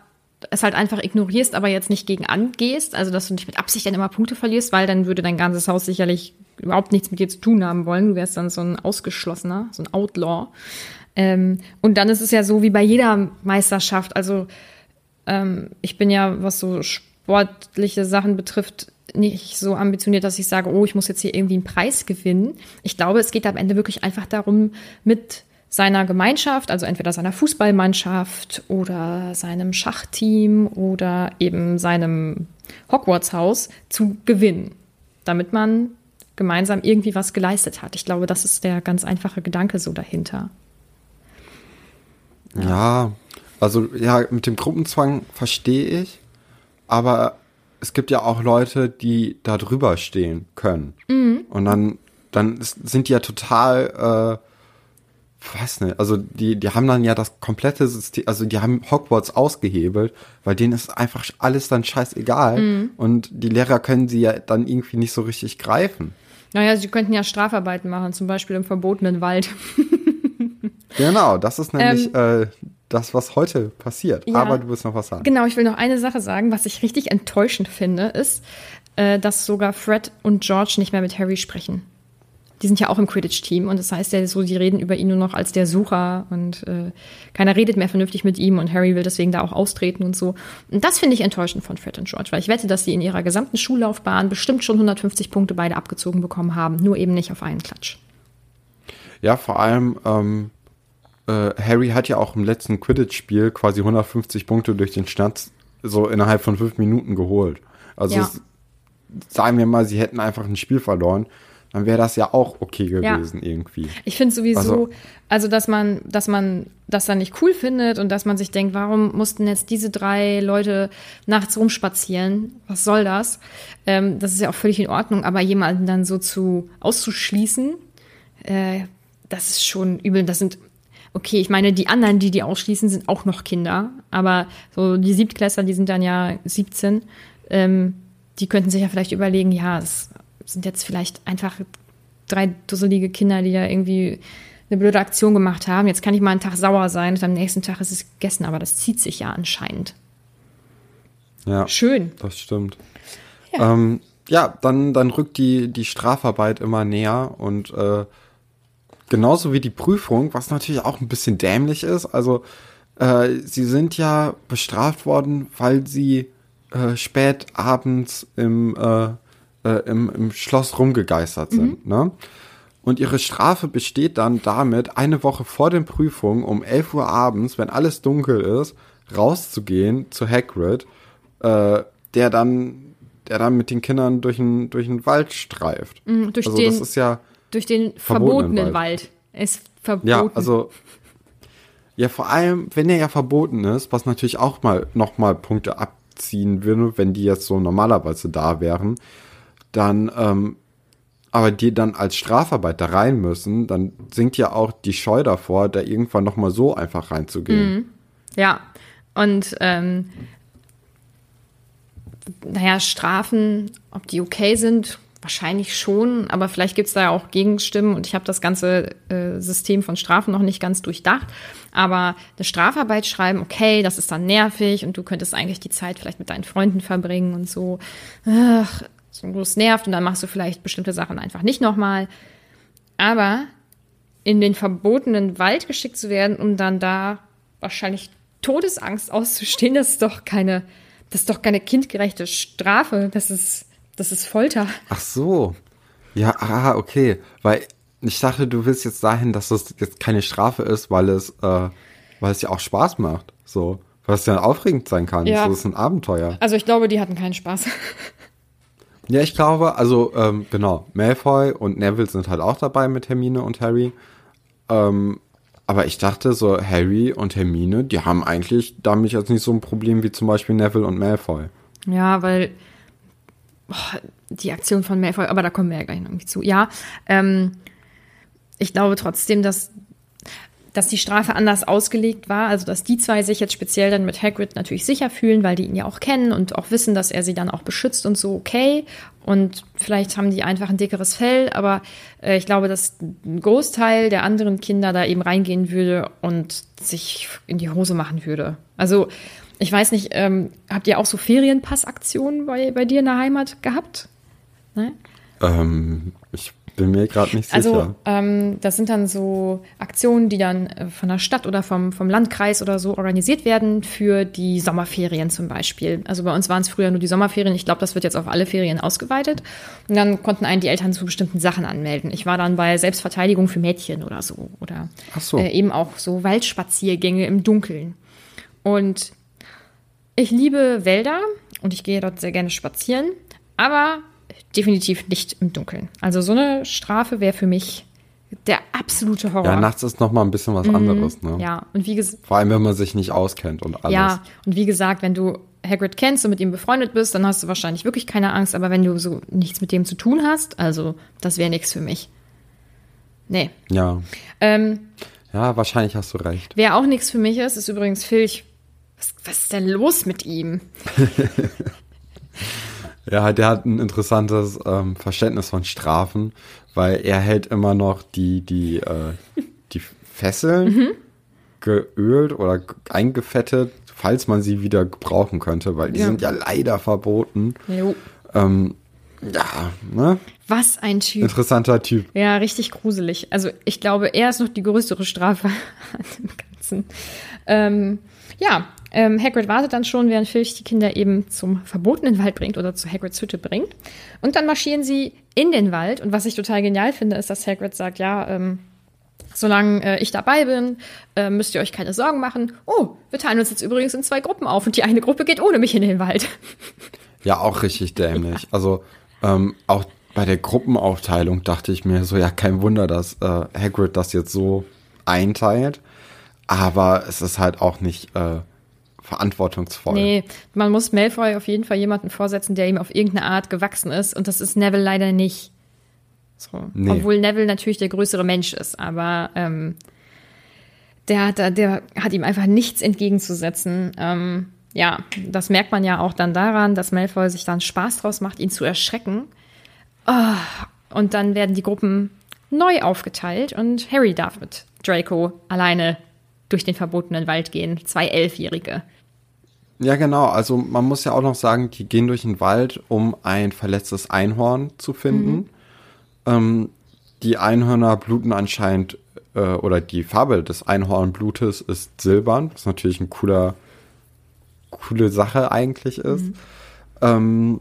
[SPEAKER 1] es halt einfach ignorierst, aber jetzt nicht gegen angehst. Also, dass du nicht mit Absicht dann immer Punkte verlierst, weil dann würde dein ganzes Haus sicherlich überhaupt nichts mit dir zu tun haben wollen. Du wärst dann so ein Ausgeschlossener, so ein Outlaw. Ähm, und dann ist es ja so wie bei jeder Meisterschaft. Also, ähm, ich bin ja, was so sportliche Sachen betrifft, nicht so ambitioniert, dass ich sage, oh, ich muss jetzt hier irgendwie einen Preis gewinnen. Ich glaube, es geht am Ende wirklich einfach darum, mit seiner Gemeinschaft, also entweder seiner Fußballmannschaft oder seinem Schachteam oder eben seinem Hogwarts-Haus zu gewinnen, damit man gemeinsam irgendwie was geleistet hat. Ich glaube, das ist der ganz einfache Gedanke so dahinter.
[SPEAKER 2] Ja, also ja, mit dem Gruppenzwang verstehe ich, aber es gibt ja auch Leute, die da drüber stehen können. Und dann, dann sind die ja total, äh, weiß nicht, also die, die haben dann ja das komplette System, also die haben Hogwarts ausgehebelt, weil denen ist einfach alles dann scheißegal und die Lehrer können sie ja dann irgendwie nicht so richtig greifen.
[SPEAKER 1] Naja, sie könnten ja Strafarbeiten machen, zum Beispiel im verbotenen Wald.
[SPEAKER 2] Genau, das ist nämlich äh, das, was heute passiert.
[SPEAKER 1] Ähm, Ja.
[SPEAKER 2] Aber du willst noch was sagen.
[SPEAKER 1] Genau, ich will noch eine Sache sagen, was ich richtig enttäuschend finde, ist, äh, dass sogar Fred und George nicht mehr mit Harry sprechen. Die sind ja auch im Quidditch-Team und das heißt ja so, die reden über ihn nur noch als der Sucher und äh, keiner redet mehr vernünftig mit ihm und Harry will deswegen da auch austreten und so. Und das finde ich enttäuschend von Fred und George, weil ich wette, dass sie in ihrer gesamten Schullaufbahn bestimmt schon 150 Punkte beide abgezogen bekommen haben, nur eben nicht auf einen Klatsch.
[SPEAKER 2] Ja, vor allem, ähm, äh, Harry hat ja auch im letzten Quidditch-Spiel quasi 150 Punkte durch den Schnatz so innerhalb von fünf Minuten geholt. Also
[SPEAKER 1] Ja.
[SPEAKER 2] es, sagen wir mal, sie hätten einfach ein Spiel verloren, dann wäre das ja auch okay
[SPEAKER 1] Ja.
[SPEAKER 2] gewesen irgendwie.
[SPEAKER 1] Ich finde sowieso, also,
[SPEAKER 2] Also-
[SPEAKER 1] dass man, dass man das dann nicht cool findet und dass man sich denkt, warum mussten jetzt diese drei Leute nachts rumspazieren? Was soll das? Ähm, das ist ja auch völlig in Ordnung, aber jemanden dann so zu auszuschließen, äh, das ist schon übel. Das sind okay, ich meine, die anderen, die die ausschließen, sind auch noch Kinder, aber so die Siebtklässler, die sind dann ja 17, ähm, die könnten sich ja vielleicht überlegen, ja, es sind jetzt vielleicht einfach drei dusselige Kinder, die da irgendwie eine blöde Aktion gemacht haben. Jetzt kann ich mal einen Tag sauer sein und am nächsten Tag ist es gegessen, aber das zieht sich ja anscheinend.
[SPEAKER 2] Ja,
[SPEAKER 1] Schön.
[SPEAKER 2] das stimmt. Ja, ähm, ja dann, dann rückt die, die Strafarbeit immer näher und äh, genauso wie die Prüfung, was natürlich auch ein bisschen dämlich ist. Also, äh, sie sind ja bestraft worden, weil sie äh, spät abends im, äh, äh, im, im Schloss rumgegeistert sind. Ne? Und ihre Strafe besteht dann damit, eine Woche vor den Prüfungen um 11 Uhr abends, wenn alles dunkel ist, rauszugehen zu Hagrid, äh, der dann, der dann mit den Kindern durch den, durch den Wald streift.
[SPEAKER 1] durch
[SPEAKER 2] also
[SPEAKER 1] den-
[SPEAKER 2] das ist ja,
[SPEAKER 1] Durch den
[SPEAKER 2] Verbotenen
[SPEAKER 1] verbotenen
[SPEAKER 2] Wald.
[SPEAKER 1] Wald. Es ist verboten.
[SPEAKER 2] ja, also ja, vor allem, wenn er ja verboten ist, was natürlich auch mal nochmal Punkte abziehen würde, wenn die jetzt so normalerweise da wären, dann, ähm, aber die dann als Strafarbeit da rein müssen, dann sinkt ja auch die Scheu davor, da irgendwann nochmal so einfach reinzugehen.
[SPEAKER 1] Ja, und ähm, naja, Strafen, ob die okay sind, wahrscheinlich schon, aber vielleicht gibt es da ja auch Gegenstimmen und ich habe das ganze äh, System von Strafen noch nicht ganz durchdacht. Aber eine Strafarbeit schreiben, okay, das ist dann nervig und du könntest eigentlich die Zeit vielleicht mit deinen Freunden verbringen und so. Ach, so es nervt und dann machst du vielleicht bestimmte Sachen einfach nicht nochmal. Aber in den verbotenen Wald geschickt zu werden, um dann da wahrscheinlich Todesangst auszustehen, das ist doch keine, das ist doch keine kindgerechte Strafe. Das ist, das ist Folter.
[SPEAKER 2] Ach so. Ja, ah, okay. Weil ich dachte, du willst jetzt dahin, dass das jetzt keine Strafe ist, weil es, äh, weil es ja auch Spaß macht. So. Weil es ja aufregend sein kann.
[SPEAKER 1] Ja.
[SPEAKER 2] So, das ist ein Abenteuer.
[SPEAKER 1] Also ich glaube, die hatten keinen Spaß.
[SPEAKER 2] Ja, ich glaube, also, ähm, genau, Malfoy und Neville sind halt auch dabei mit Hermine und Harry. Ähm, aber ich dachte so, Harry und Hermine, die haben eigentlich damit jetzt nicht so ein Problem wie zum Beispiel Neville und Malfoy.
[SPEAKER 1] Ja, weil die Aktion von Malfoy, aber da kommen wir ja gleich noch irgendwie zu. Ja, ähm, ich glaube trotzdem, dass dass die Strafe anders ausgelegt war, also dass die zwei sich jetzt speziell dann mit Hagrid natürlich sicher fühlen, weil die ihn ja auch kennen und auch wissen, dass er sie dann auch beschützt und so, okay. Und vielleicht haben die einfach ein dickeres Fell, aber äh, ich glaube, dass ein Großteil der anderen Kinder da eben reingehen würde und sich in die Hose machen würde. Also, ich weiß nicht, ähm, habt ihr auch so Ferienpassaktionen bei, bei dir in der Heimat gehabt? Ne?
[SPEAKER 2] Ähm, ich bin mir gerade nicht
[SPEAKER 1] Also
[SPEAKER 2] sicher.
[SPEAKER 1] ähm, das sind dann so Aktionen, die dann äh, von der Stadt oder vom, vom Landkreis oder so organisiert werden für die Sommerferien zum Beispiel. Also bei uns waren es früher nur die Sommerferien. Ich glaube, das wird jetzt auf alle Ferien ausgeweitet. Und dann konnten einen die Eltern zu bestimmten Sachen anmelden. Ich war dann bei Selbstverteidigung für Mädchen oder so. Oder
[SPEAKER 2] Ach so.
[SPEAKER 1] äh, eben auch so Waldspaziergänge im Dunkeln. Und ich liebe Wälder und ich gehe dort sehr gerne spazieren, aber definitiv nicht im Dunkeln. Also so eine Strafe wäre für mich der absolute Horror.
[SPEAKER 2] ja, nachts ist noch mal ein bisschen was anderes, ne?
[SPEAKER 1] Mhm. Ja, und wie gesagt,
[SPEAKER 2] Vor allem, wenn man sich nicht auskennt und alles.
[SPEAKER 1] ja, und wie gesagt, wenn du Hagrid kennst und mit ihm befreundet bist, dann hast du wahrscheinlich wirklich keine Angst, aber wenn du so nichts mit dem zu tun hast, also das wäre nichts für mich. Nee.
[SPEAKER 2] Ja.
[SPEAKER 1] Ähm,
[SPEAKER 2] Ja, wahrscheinlich hast du recht.
[SPEAKER 1] wer auch nichts für mich ist, ist übrigens Filch. Was, was ist denn los mit ihm?
[SPEAKER 2] Ja, der hat ein interessantes ähm, Verständnis von Strafen, weil er hält immer noch die, die, äh, die Fesseln
[SPEAKER 1] Mhm.
[SPEAKER 2] geölt oder eingefettet, falls man sie wieder gebrauchen könnte, weil die
[SPEAKER 1] Ja.
[SPEAKER 2] sind ja leider verboten.
[SPEAKER 1] Jo.
[SPEAKER 2] Ähm, ja, ne?
[SPEAKER 1] Was ein Typ.
[SPEAKER 2] Interessanter Typ.
[SPEAKER 1] Ja, richtig gruselig. Also ich glaube, er ist noch die größere Strafe an dem Ganzen. Ähm, ja, ähm, Hagrid wartet dann schon, während Filch die Kinder eben zum verbotenen Wald bringt oder zu Hagrids Hütte bringt. Und dann marschieren sie in den Wald. Und was ich total genial finde, ist, dass Hagrid sagt, ja, ähm, solange äh, ich dabei bin, äh, müsst ihr euch keine Sorgen machen. Oh, wir teilen uns jetzt übrigens in zwei Gruppen auf und die eine Gruppe geht ohne mich in den Wald.
[SPEAKER 2] Ja, auch richtig dämlich. Also ähm, auch bei der Gruppenaufteilung dachte ich mir so, ja, kein Wunder, dass äh, Hagrid das jetzt so einteilt. Aber es ist halt auch nicht äh, verantwortungsvoll.
[SPEAKER 1] Nee, man muss Malfoy auf jeden Fall jemanden vorsetzen, der ihm auf irgendeine Art gewachsen ist. Und das ist Neville leider nicht. So.
[SPEAKER 2] Nee.
[SPEAKER 1] Obwohl Neville natürlich der größere Mensch ist, aber ähm, der, hat, da- der hat ihm einfach nichts entgegenzusetzen. Ähm, ja, das merkt man ja auch dann daran, dass Malfoy sich dann Spaß draus macht, ihn zu erschrecken. Ah, und dann werden die Gruppen neu aufgeteilt und Harry darf mit Draco alleine durch den verbotenen Wald gehen. Zwei Elfjährige.
[SPEAKER 2] Ja, genau. Also man muss ja auch noch sagen, die gehen durch den Wald, um ein verletztes Einhorn zu finden. Ähm, die Einhörner bluten anscheinend, äh, oder die Farbe des Einhornblutes ist silbern, was natürlich ein cooler, coole Sache eigentlich ist. Ähm,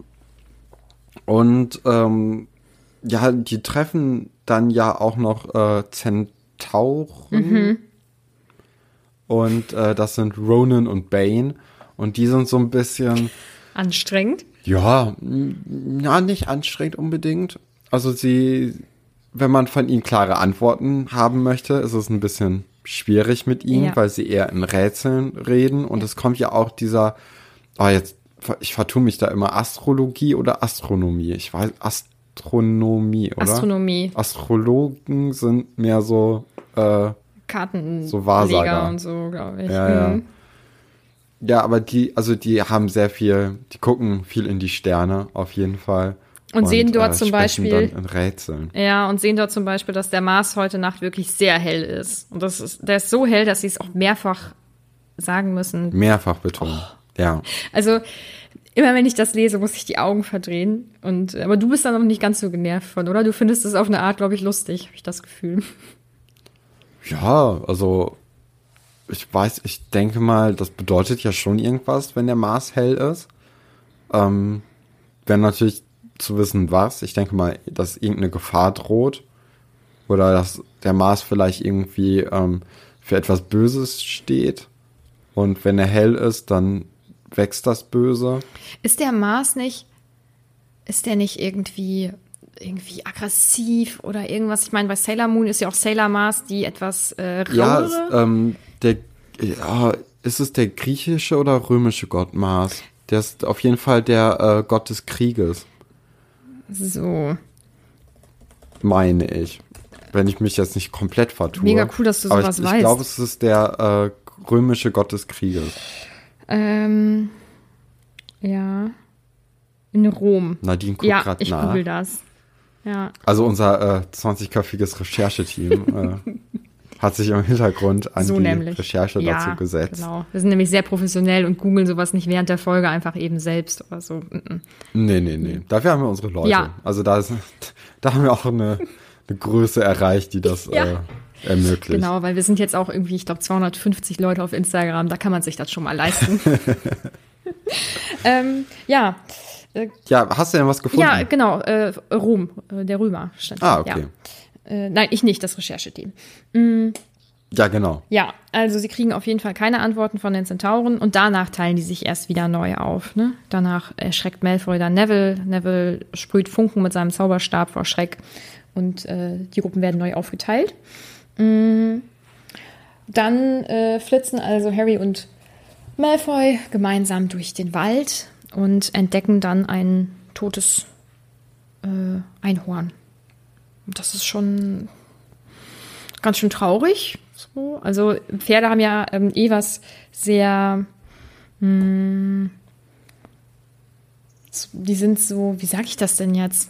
[SPEAKER 2] und ähm, ja, die treffen dann ja auch noch äh, Zentauren. Und äh, das sind Ronan und Bane. Und die sind so ein bisschen,
[SPEAKER 1] Anstrengend.
[SPEAKER 2] ja, ja, nicht anstrengend unbedingt. Also sie, wenn man von ihnen klare Antworten haben möchte, ist es ein bisschen schwierig mit ihnen,
[SPEAKER 1] Ja.
[SPEAKER 2] weil sie eher in Rätseln reden. Und es kommt ja auch dieser, ah, jetzt, ich vertue mich da immer, Astrologie oder Astronomie. Ich weiß, Astronomie, oder?
[SPEAKER 1] Astronomie.
[SPEAKER 2] Astrologen sind mehr so, äh,
[SPEAKER 1] Karten
[SPEAKER 2] So Wahrsager.
[SPEAKER 1] und so, glaube ich.
[SPEAKER 2] Ja.
[SPEAKER 1] Mhm.
[SPEAKER 2] Ja, aber die, also die haben sehr viel, die gucken viel in die Sterne, auf jeden Fall.
[SPEAKER 1] Und sehen dort zum
[SPEAKER 2] sprechen
[SPEAKER 1] Beispiel-. Ja, und sehen dort zum Beispiel, dass der Mars heute Nacht wirklich sehr hell ist. Und das ist, der ist so hell, dass sie es auch mehrfach sagen müssen.
[SPEAKER 2] Mehrfach betont.
[SPEAKER 1] Oh.
[SPEAKER 2] Ja.
[SPEAKER 1] Also, immer wenn ich das lese, muss ich die Augen verdrehen. Und, aber du bist da noch nicht ganz so genervt von, oder? Du findest es auf eine Art, glaube ich, lustig, habe ich das Gefühl.
[SPEAKER 2] Ja, also ich weiß, ich denke mal, das bedeutet ja schon irgendwas, wenn der Mars hell ist. Ähm, Wäre natürlich zu wissen, was. Ich denke mal, dass irgendeine Gefahr droht. Oder dass der Mars vielleicht irgendwie ähm, für etwas Böses steht. Und wenn er hell ist, dann wächst das Böse.
[SPEAKER 1] Ist der Mars nicht, ist der nicht irgendwie, irgendwie aggressiv oder irgendwas? Ich meine, bei Sailor Moon ist ja auch Sailor Mars die etwas äh,
[SPEAKER 2] Ja,
[SPEAKER 1] rauere.
[SPEAKER 2] es, ähm, der, ja, ist es der griechische oder römische Gott Mars? Der ist auf jeden Fall der äh, Gott des Krieges,
[SPEAKER 1] so.
[SPEAKER 2] meine ich. wenn ich mich jetzt nicht komplett vertue.
[SPEAKER 1] Mega cool, dass du
[SPEAKER 2] Aber
[SPEAKER 1] sowas
[SPEAKER 2] ich,
[SPEAKER 1] weißt.
[SPEAKER 2] Ich glaube, es ist der äh, römische Gott des Krieges.
[SPEAKER 1] Ähm, ja. In Rom.
[SPEAKER 2] Nadine guckt
[SPEAKER 1] Ja,
[SPEAKER 2] gerade
[SPEAKER 1] ich
[SPEAKER 2] nach.
[SPEAKER 1] google das. Ja.
[SPEAKER 2] Also unser äh, 20-köpfiges Rechercheteam äh, hat sich im Hintergrund an
[SPEAKER 1] so
[SPEAKER 2] die
[SPEAKER 1] nämlich.
[SPEAKER 2] Recherche
[SPEAKER 1] ja,
[SPEAKER 2] dazu gesetzt.
[SPEAKER 1] Genau. Wir sind nämlich sehr professionell und googeln sowas nicht während der Folge einfach eben selbst oder so. Mm-mm.
[SPEAKER 2] Nee, nee, nee. Dafür haben wir unsere Leute.
[SPEAKER 1] Ja.
[SPEAKER 2] Also da, ist, da haben wir auch eine, eine Größe erreicht, die das
[SPEAKER 1] Ja.
[SPEAKER 2] äh, ermöglicht.
[SPEAKER 1] Genau, weil wir sind jetzt auch irgendwie, ich glaube, 250 Leute auf Instagram. Da kann man sich das schon mal leisten. ähm, ja,
[SPEAKER 2] Ja, hast du denn was gefunden?
[SPEAKER 1] ja, genau. Äh, Rom, äh, der Römer stand.
[SPEAKER 2] Ah, okay.
[SPEAKER 1] Ja. Äh, nein, ich nicht, das Rechercheteam.
[SPEAKER 2] Ja, genau.
[SPEAKER 1] Ja, also sie kriegen auf jeden Fall keine Antworten von den Zentauren und danach teilen die sich erst wieder neu auf. Ne? Danach erschreckt Malfoy dann Neville. Neville sprüht Funken mit seinem Zauberstab vor Schreck und äh, die Gruppen werden neu aufgeteilt. Mm. Dann äh, flitzen also Harry und Malfoy gemeinsam durch den Wald und entdecken dann ein totes äh, Einhorn. Das ist schon ganz schön traurig. So. Also Pferde haben ja ähm, eh was sehr, hm, so- die sind so, wie sag ich das denn jetzt?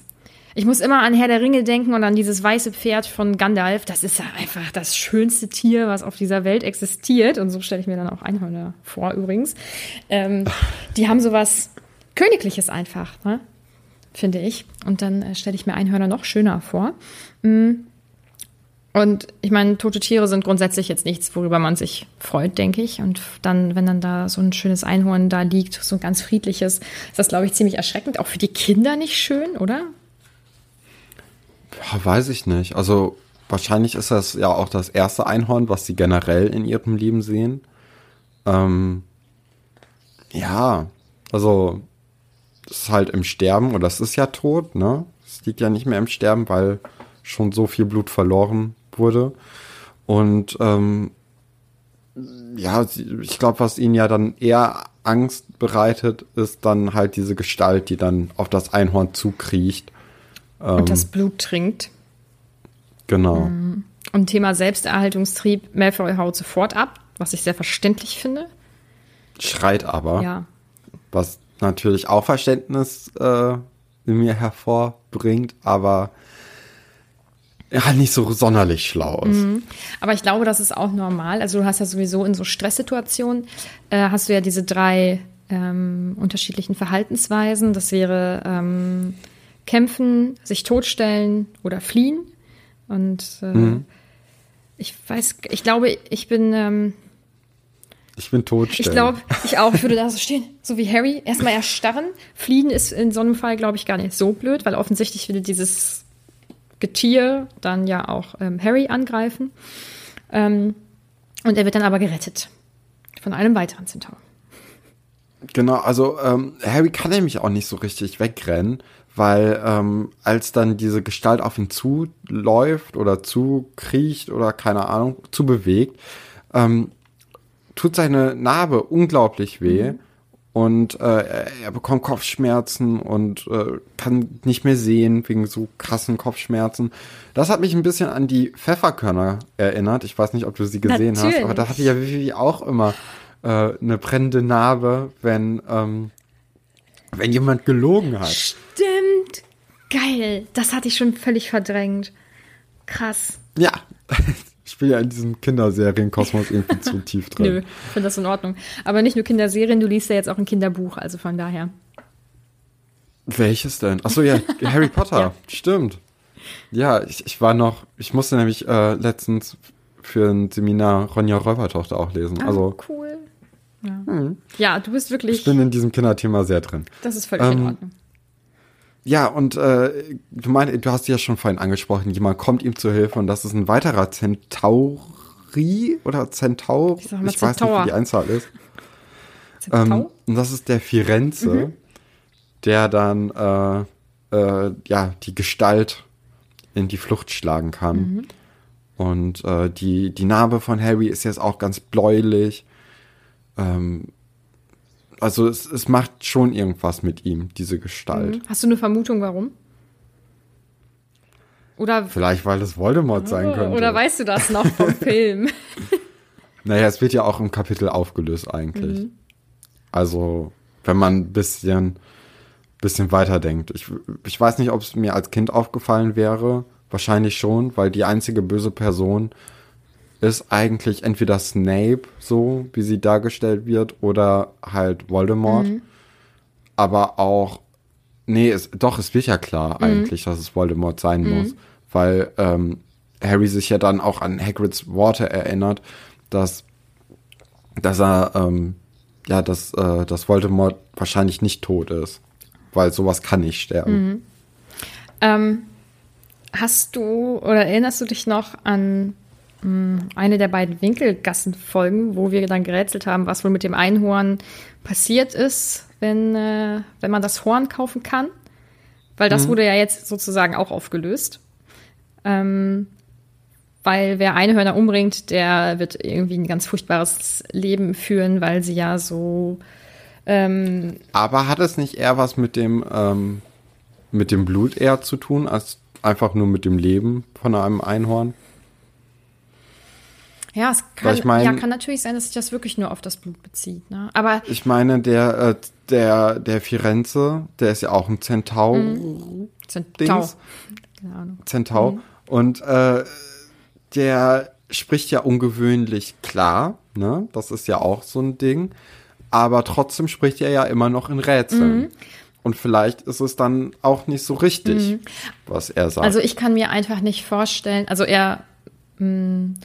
[SPEAKER 1] Ich muss immer an Herr der Ringe denken und an dieses weiße Pferd von Gandalf. Das ist ja einfach das schönste Tier, was auf dieser Welt existiert. Und so stelle ich mir dann auch Einhörner vor, übrigens. Ähm, die haben sowas Königliches einfach, ne? Finde ich. Und dann äh, stelle ich mir Einhörner noch schöner vor. Und ich meine, tote Tiere sind grundsätzlich jetzt nichts, worüber man sich freut, denke ich. Und dann, wenn dann da so ein schönes Einhorn da liegt, so ein ganz friedliches, ist das, glaube ich, ziemlich erschreckend. Auch für die Kinder nicht schön, oder?
[SPEAKER 2] Ja, weiß ich nicht. Also wahrscheinlich ist das ja auch das erste Einhorn, was sie generell in ihrem Leben sehen. Ähm, ja, also ist halt im Sterben oder es ist ja tot, ne? Es liegt ja nicht mehr im Sterben, weil schon so viel Blut verloren wurde. Und ähm, ja, ich glaube, was ihnen ja dann eher Angst bereitet, ist dann halt diese Gestalt, die dann auf das Einhorn zukriecht.
[SPEAKER 1] Und das Blut trinkt.
[SPEAKER 2] Genau.
[SPEAKER 1] Und Thema Selbsterhaltungstrieb, Malfoy haut sofort ab, was ich sehr verständlich finde.
[SPEAKER 2] Schreit aber,
[SPEAKER 1] Ja.
[SPEAKER 2] was natürlich auch Verständnis äh, in mir hervorbringt, aber ja, nicht so sonderlich schlau ist.
[SPEAKER 1] Aber ich glaube, das ist auch normal. Also du hast ja sowieso in so Stresssituationen, äh, hast du ja diese drei ähm, unterschiedlichen Verhaltensweisen. Das wäre ähm, kämpfen, sich totstellen oder fliehen. Und äh, ich weiß, ich glaube, ich bin, ähm,
[SPEAKER 2] Ich bin tot.
[SPEAKER 1] ich glaube, ich auch, ich würde da so stehen, so wie Harry, erstmal erstarren. Fliehen ist in so einem Fall, glaube ich, gar nicht so blöd, weil offensichtlich will dieses Getier dann ja auch ähm, Harry angreifen. Ähm, und er wird dann aber gerettet von einem weiteren Zentaur.
[SPEAKER 2] Genau, also ähm, Harry kann nämlich auch nicht so richtig wegrennen, weil ähm, als dann diese Gestalt auf ihn zuläuft oder zukriecht oder keine Ahnung, zubewegt, ähm, tut seine Narbe unglaublich weh und äh, er, bekommt Kopfschmerzen und äh, kann nicht mehr sehen wegen so krassen Kopfschmerzen. Das hat mich ein bisschen an die Pfefferkörner erinnert. Ich weiß nicht, ob du sie gesehen hast, aber da
[SPEAKER 1] Natürlich.
[SPEAKER 2] hatte ja Vivi auch immer äh, eine brennende Narbe, wenn, ähm, wenn jemand gelogen hat.
[SPEAKER 1] Stimmt. Geil. Das hatte ich schon völlig verdrängt. Krass.
[SPEAKER 2] Ja, ich bin ja in diesem Kinderserienkosmos irgendwie zu tief drin.
[SPEAKER 1] Nö, ich finde das in Ordnung. Aber nicht nur Kinderserien, du liest ja jetzt auch ein Kinderbuch, also von daher.
[SPEAKER 2] Welches denn? Achso, ja, Harry Potter.
[SPEAKER 1] Ja.
[SPEAKER 2] Stimmt. Ja, ich, ich war noch, ich musste nämlich äh, letztens für ein Seminar Ronja Räubertochter auch lesen. Also
[SPEAKER 1] Ah, cool. Ja. ja, du bist wirklich,
[SPEAKER 2] ich bin in diesem Kinderthema sehr drin.
[SPEAKER 1] das ist völlig in
[SPEAKER 2] ähm,
[SPEAKER 1] Ordnung.
[SPEAKER 2] Ja, und äh, du meinst, du hast ja schon vorhin angesprochen, jemand kommt ihm zu Hilfe und das ist ein weiterer Centauri oder Centaur.
[SPEAKER 1] Ich mal
[SPEAKER 2] weiß nicht, wie die Einzahl ist. Ähm, und das ist der Firenze,
[SPEAKER 1] Mhm.
[SPEAKER 2] der dann äh, äh, ja die Gestalt in die Flucht schlagen kann.
[SPEAKER 1] Mhm.
[SPEAKER 2] Und äh, die, die Narbe von Harry ist jetzt auch ganz bläulich. Ähm, also es, es macht schon irgendwas mit ihm, diese Gestalt.
[SPEAKER 1] Hast du eine Vermutung, warum? Oder,
[SPEAKER 2] Vielleicht, weil es Voldemort sein könnte.
[SPEAKER 1] oder weißt du das noch vom Film?
[SPEAKER 2] Naja, es wird ja auch im Kapitel aufgelöst eigentlich.
[SPEAKER 1] Mhm.
[SPEAKER 2] Also, wenn man ein bisschen, bisschen weiterdenkt. Ich, ich weiß nicht, ob es mir als Kind aufgefallen wäre. Wahrscheinlich schon, weil die einzige böse Person ist eigentlich entweder Snape, so wie sie dargestellt wird, oder halt Voldemort.
[SPEAKER 1] Mhm.
[SPEAKER 2] Aber auch, nee, es, doch, es wird ja klar eigentlich, dass es Voldemort sein muss. Weil ähm, Harry sich ja dann auch an Hagrids Worte erinnert, dass, dass er, ähm, ja, dass, äh, dass Voldemort wahrscheinlich nicht tot ist. Weil sowas kann nicht sterben.
[SPEAKER 1] ähm, hast du oder erinnerst du dich noch an eine der beiden Winkelgassen-Folgen, wo wir dann gerätselt haben, was wohl mit dem Einhorn passiert ist, wenn, äh, wenn man das Horn kaufen kann? Weil das wurde ja jetzt sozusagen auch aufgelöst. Ähm, weil wer Einhörner umbringt, der wird irgendwie ein ganz furchtbares Leben führen, weil sie ja so ähm,
[SPEAKER 2] Aber hat es nicht eher was mit dem, ähm, mit dem Blut eher zu tun, als einfach nur mit dem Leben von einem Einhorn?
[SPEAKER 1] Ja, es kann,
[SPEAKER 2] ich mein-
[SPEAKER 1] ja, kann natürlich sein, dass sich das wirklich nur auf das Blut bezieht. Ne? Aber
[SPEAKER 2] Ich meine, der, äh, der, der Firenze, der ist ja auch ein Zentau,
[SPEAKER 1] sind
[SPEAKER 2] Dings.
[SPEAKER 1] Tau. Keine Ahnung.
[SPEAKER 2] Zentau. Und äh, der spricht ja ungewöhnlich klar, ne? Das ist ja auch so ein Ding. Aber trotzdem spricht er ja immer noch in Rätseln. Und vielleicht ist es dann auch nicht so richtig, was er sagt.
[SPEAKER 1] Also ich kann mir einfach nicht vorstellen, also er, mh,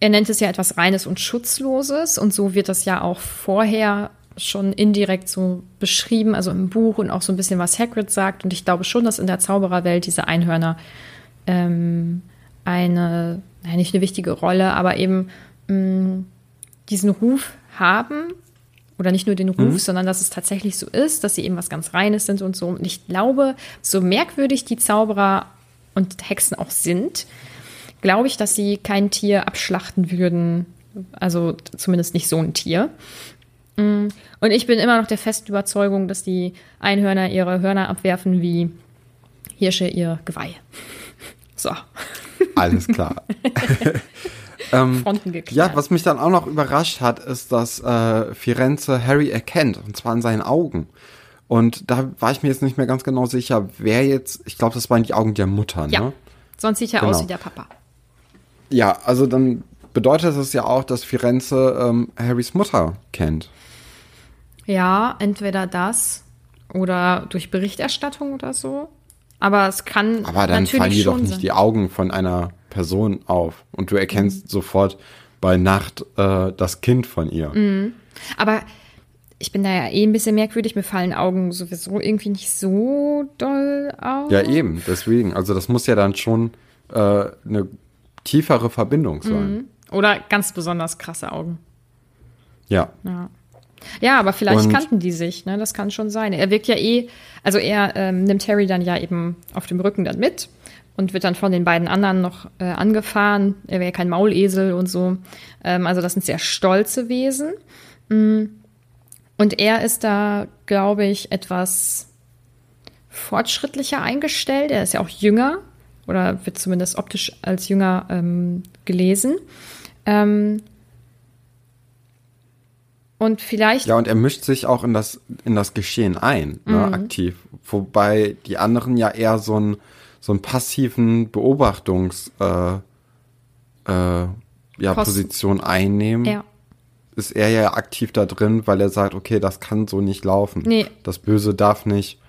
[SPEAKER 1] er nennt es ja etwas Reines und Schutzloses und so wird das ja auch vorher schon indirekt so beschrieben, also im Buch und auch so ein bisschen, was Hagrid sagt. Und ich glaube schon, dass in der Zaubererwelt diese Einhörner ähm, eine, naja, nicht eine wichtige Rolle, aber eben mh, diesen Ruf haben. Oder nicht nur den Ruf, sondern dass es tatsächlich so ist, dass sie eben was ganz Reines sind und so. Und ich glaube, so merkwürdig die Zauberer und Hexen auch sind, glaube ich, dass sie kein Tier abschlachten würden. Also zumindest nicht so ein Tier. Mm. Und ich bin immer noch der festen Überzeugung, dass die Einhörner ihre Hörner abwerfen wie Hirsche ihr Geweih. So,
[SPEAKER 2] Alles klar. ähm,
[SPEAKER 1] Fronten geklärt.
[SPEAKER 2] ja, was mich dann auch noch überrascht hat, ist, dass äh, Firenze Harry erkennt, und zwar in seinen Augen. Und da war ich mir jetzt nicht mehr ganz genau sicher, wer jetzt, ich glaube, das waren die Augen der Mutter, ne?
[SPEAKER 1] Ja, sonst sieht er
[SPEAKER 2] Genau.
[SPEAKER 1] aus wie der Papa.
[SPEAKER 2] Ja, also dann bedeutet es ja auch, dass Firenze ähm, Harrys Mutter kennt.
[SPEAKER 1] Ja, entweder das oder durch Berichterstattung oder so. Aber es kann
[SPEAKER 2] Aber dann fallen dir doch nicht
[SPEAKER 1] sein.
[SPEAKER 2] die Augen von einer Person auf. Und du erkennst
[SPEAKER 1] Mhm.
[SPEAKER 2] sofort bei Nacht äh, das Kind von ihr.
[SPEAKER 1] Mhm. Aber ich bin da ja eh ein bisschen merkwürdig. Mir fallen Augen sowieso irgendwie nicht so doll auf.
[SPEAKER 2] Ja, eben, deswegen. Also das muss ja dann schon äh, eine tiefere Verbindung sein.
[SPEAKER 1] Mhm. Oder ganz besonders krasse Augen.
[SPEAKER 2] Ja.
[SPEAKER 1] Ja, aber vielleicht
[SPEAKER 2] Und-
[SPEAKER 1] kannten die sich, ne? Das kann schon sein. Er wirkt ja eh, also er ähm, nimmt Harry dann ja eben auf dem Rücken dann mit und wird dann von den beiden anderen noch äh, angefahren. Er wäre kein Maulesel und so. Ähm, also das sind sehr stolze Wesen. Mm. Und er ist da, glaube ich, etwas fortschrittlicher eingestellt. Er ist ja auch jünger oder wird zumindest optisch als jünger ähm, gelesen. Ähm, und vielleicht
[SPEAKER 2] Ja, und er mischt sich auch in das, in das Geschehen ein, ne,
[SPEAKER 1] Mhm.
[SPEAKER 2] aktiv. Wobei die anderen ja eher so einen, so einen passiven Beobachtungs, äh, äh, ja. Position einnehmen.
[SPEAKER 1] ja.
[SPEAKER 2] Ist er ja aktiv da drin, weil er sagt, okay, das kann so nicht laufen.
[SPEAKER 1] Nee.
[SPEAKER 2] Das Böse darf nicht,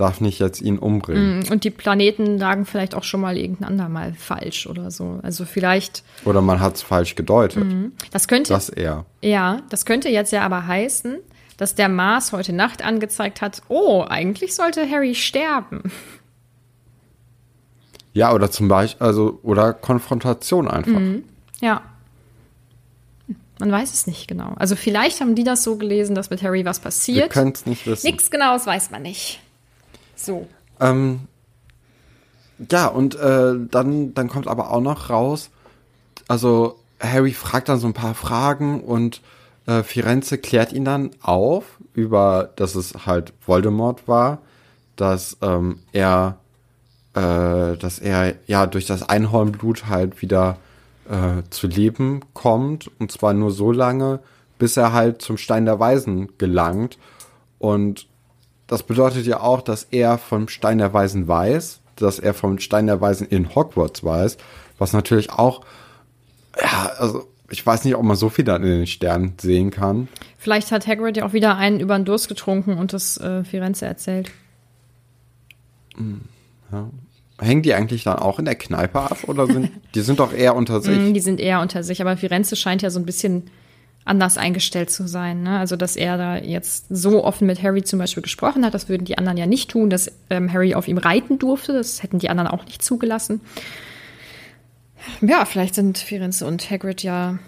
[SPEAKER 2] darf nicht jetzt ihn umbringen.
[SPEAKER 1] Und die Planeten lagen vielleicht auch schon mal irgendein andermal falsch oder so. Also vielleicht,
[SPEAKER 2] Oder man hat es falsch gedeutet.
[SPEAKER 1] das könnte,
[SPEAKER 2] Das eher.
[SPEAKER 1] ja, das könnte jetzt ja aber heißen, dass der Mars heute Nacht angezeigt hat, oh, eigentlich sollte Harry sterben.
[SPEAKER 2] Ja, oder zum Beispiel, also, oder Konfrontation einfach.
[SPEAKER 1] Ja. Man weiß es nicht genau. Also vielleicht haben die das so gelesen, dass mit Harry was
[SPEAKER 2] Wir
[SPEAKER 1] passiert.
[SPEAKER 2] können es nicht wissen.
[SPEAKER 1] Nichts Genaues weiß man nicht. So.
[SPEAKER 2] Ähm, ja, und äh, dann, dann kommt aber auch noch raus, also Harry fragt dann so ein paar Fragen und äh, Firenze klärt ihn dann auf über, dass es halt Voldemort war, dass ähm, er äh, dass er ja durch das Einhornblut halt wieder äh, zu leben kommt. Und zwar nur so lange, bis er halt zum Stein der Weisen gelangt. Und das bedeutet ja auch, dass er vom Stein der Weisen weiß, dass er vom Stein der Weisen in Hogwarts weiß, was natürlich auch, ja, also ich weiß nicht, ob man so viel dann in den Sternen sehen kann.
[SPEAKER 1] Vielleicht hat Hagrid ja auch wieder einen über den Durst getrunken und das äh, Firenze erzählt.
[SPEAKER 2] Ja. Hängen die eigentlich dann auch in der Kneipe ab oder sind die sind doch eher unter sich?
[SPEAKER 1] Mm, Die sind eher unter sich, aber Firenze scheint ja so ein bisschen anders eingestellt zu sein. Ne? Also, dass er da jetzt so offen mit Harry zum Beispiel gesprochen hat, das würden die anderen ja nicht tun, dass ähm, Harry auf ihm reiten durfte, das hätten die anderen auch nicht zugelassen. Ja, vielleicht sind Firenze und Hagrid ja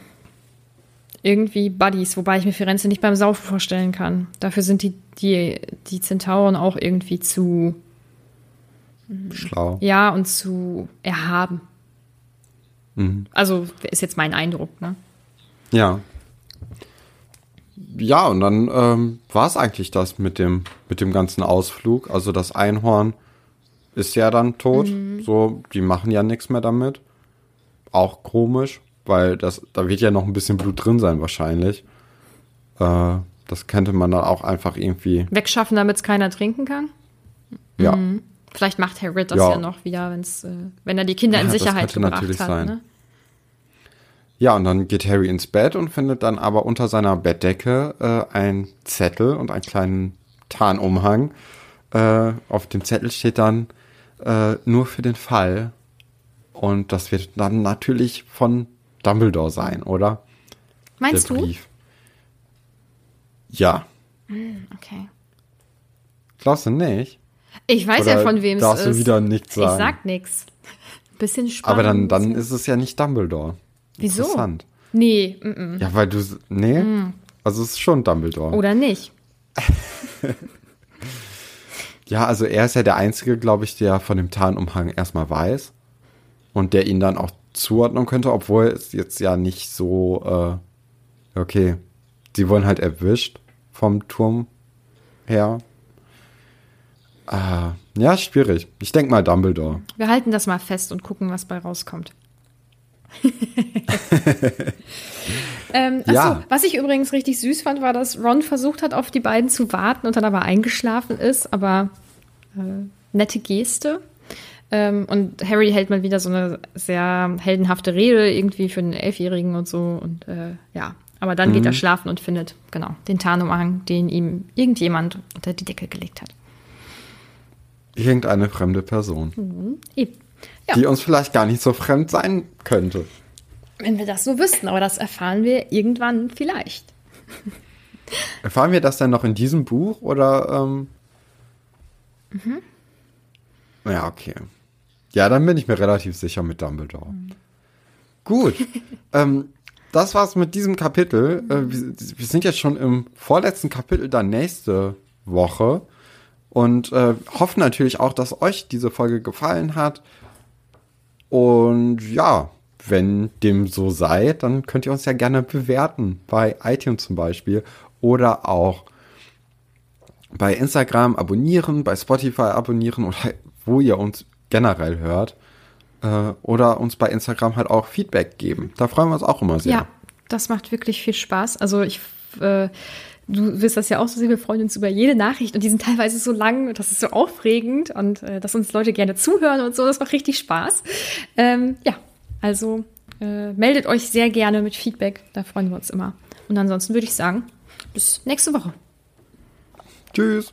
[SPEAKER 1] irgendwie Buddies, wobei ich mir Firenze nicht beim Saufen vorstellen kann. Dafür sind die, die, die Zentauren auch irgendwie zu,
[SPEAKER 2] Schlau.
[SPEAKER 1] ja, und zu erhaben. Also, ist jetzt mein Eindruck, ne?
[SPEAKER 2] Ja. Ja, und dann ähm, war es eigentlich das mit dem, mit dem ganzen Ausflug. Also das Einhorn ist ja dann tot. So, die machen ja nichts mehr damit. Auch komisch, weil das, da wird ja noch ein bisschen Blut drin sein wahrscheinlich. Äh, das könnte man dann auch einfach irgendwie.
[SPEAKER 1] Wegschaffen, damit es keiner trinken kann?
[SPEAKER 2] Ja.
[SPEAKER 1] Vielleicht macht Hagrid das
[SPEAKER 2] Ja.
[SPEAKER 1] ja, noch wieder, wenn's, äh, wenn er die Kinder
[SPEAKER 2] Ja,
[SPEAKER 1] in
[SPEAKER 2] das
[SPEAKER 1] Sicherheit
[SPEAKER 2] könnte
[SPEAKER 1] gebracht
[SPEAKER 2] natürlich
[SPEAKER 1] hat.
[SPEAKER 2] sein.
[SPEAKER 1] Ne?
[SPEAKER 2] Ja, und dann geht Harry ins Bett und findet dann aber unter seiner Bettdecke äh, einen Zettel und einen kleinen Tarnumhang. Äh, auf dem Zettel steht dann äh, nur für den Fall. Und das wird dann natürlich von Dumbledore sein, oder?
[SPEAKER 1] Meinst
[SPEAKER 2] Der
[SPEAKER 1] du?
[SPEAKER 2] Brief. Ja.
[SPEAKER 1] Okay.
[SPEAKER 2] Glaubst du nicht?
[SPEAKER 1] Ich weiß
[SPEAKER 2] Oder
[SPEAKER 1] ja, von wem es
[SPEAKER 2] darfst
[SPEAKER 1] ist.
[SPEAKER 2] du wieder nichts
[SPEAKER 1] Ich
[SPEAKER 2] sagen?
[SPEAKER 1] sag nix. Bisschen spannend.
[SPEAKER 2] Aber dann, dann ist es ja nicht Dumbledore.
[SPEAKER 1] Wieso?
[SPEAKER 2] Interessant.
[SPEAKER 1] Nee, mm -mm.
[SPEAKER 2] Ja, weil du. Nee? Also es ist schon Dumbledore.
[SPEAKER 1] oder nicht.
[SPEAKER 2] Ja, also er ist ja der Einzige, glaube ich, der von dem Tarnumhang erstmal weiß und der ihn dann auch zuordnen könnte, obwohl es jetzt ja nicht so, äh, okay, sie wurden halt erwischt vom Turm her. Äh, ja, schwierig. Ich denke mal Dumbledore.
[SPEAKER 1] Wir halten das mal fest und gucken, was bei rauskommt. ähm, achso,
[SPEAKER 2] Ja.
[SPEAKER 1] was ich übrigens richtig süß fand, war, dass Ron versucht hat, auf die beiden zu warten und dann aber eingeschlafen ist, aber äh, nette Geste. Ähm, und Harry hält mal wieder so eine sehr heldenhafte Rede irgendwie für einen Elfjährigen und so. Und äh, ja, aber dann geht er schlafen und findet genau den Tarnumhang, den ihm irgendjemand unter die Decke gelegt hat.
[SPEAKER 2] Irgendeine fremde Person,
[SPEAKER 1] Eben. Ja.
[SPEAKER 2] die uns vielleicht gar nicht so fremd sein könnte.
[SPEAKER 1] Wenn wir das so wüssten, aber das erfahren wir irgendwann vielleicht.
[SPEAKER 2] Erfahren wir das denn noch in diesem Buch oder? Ähm Ja, okay. Ja, dann bin ich mir relativ sicher mit Dumbledore. Gut. ähm, das war's mit diesem Kapitel. Äh, wir, wir sind jetzt schon im vorletzten Kapitel dann nächste Woche und äh, hoffen natürlich auch, dass euch diese Folge gefallen hat. Und ja, wenn dem so sei, dann könnt ihr uns ja gerne bewerten bei iTunes zum Beispiel oder auch bei Instagram abonnieren, bei Spotify abonnieren oder wo ihr uns generell hört. Äh, oder uns bei Instagram halt auch Feedback geben. Da freuen wir uns auch immer sehr.
[SPEAKER 1] Ja, das macht wirklich viel Spaß. Also ich, äh, du wirst das ja auch so sehen, wir freuen uns über jede Nachricht und die sind teilweise so lang und das ist so aufregend und äh, dass uns Leute gerne zuhören und so, das macht richtig Spaß. Ähm, ja, also äh, meldet euch sehr gerne mit Feedback, da freuen wir uns immer. Und ansonsten würde ich sagen, bis nächste Woche.
[SPEAKER 2] Tschüss.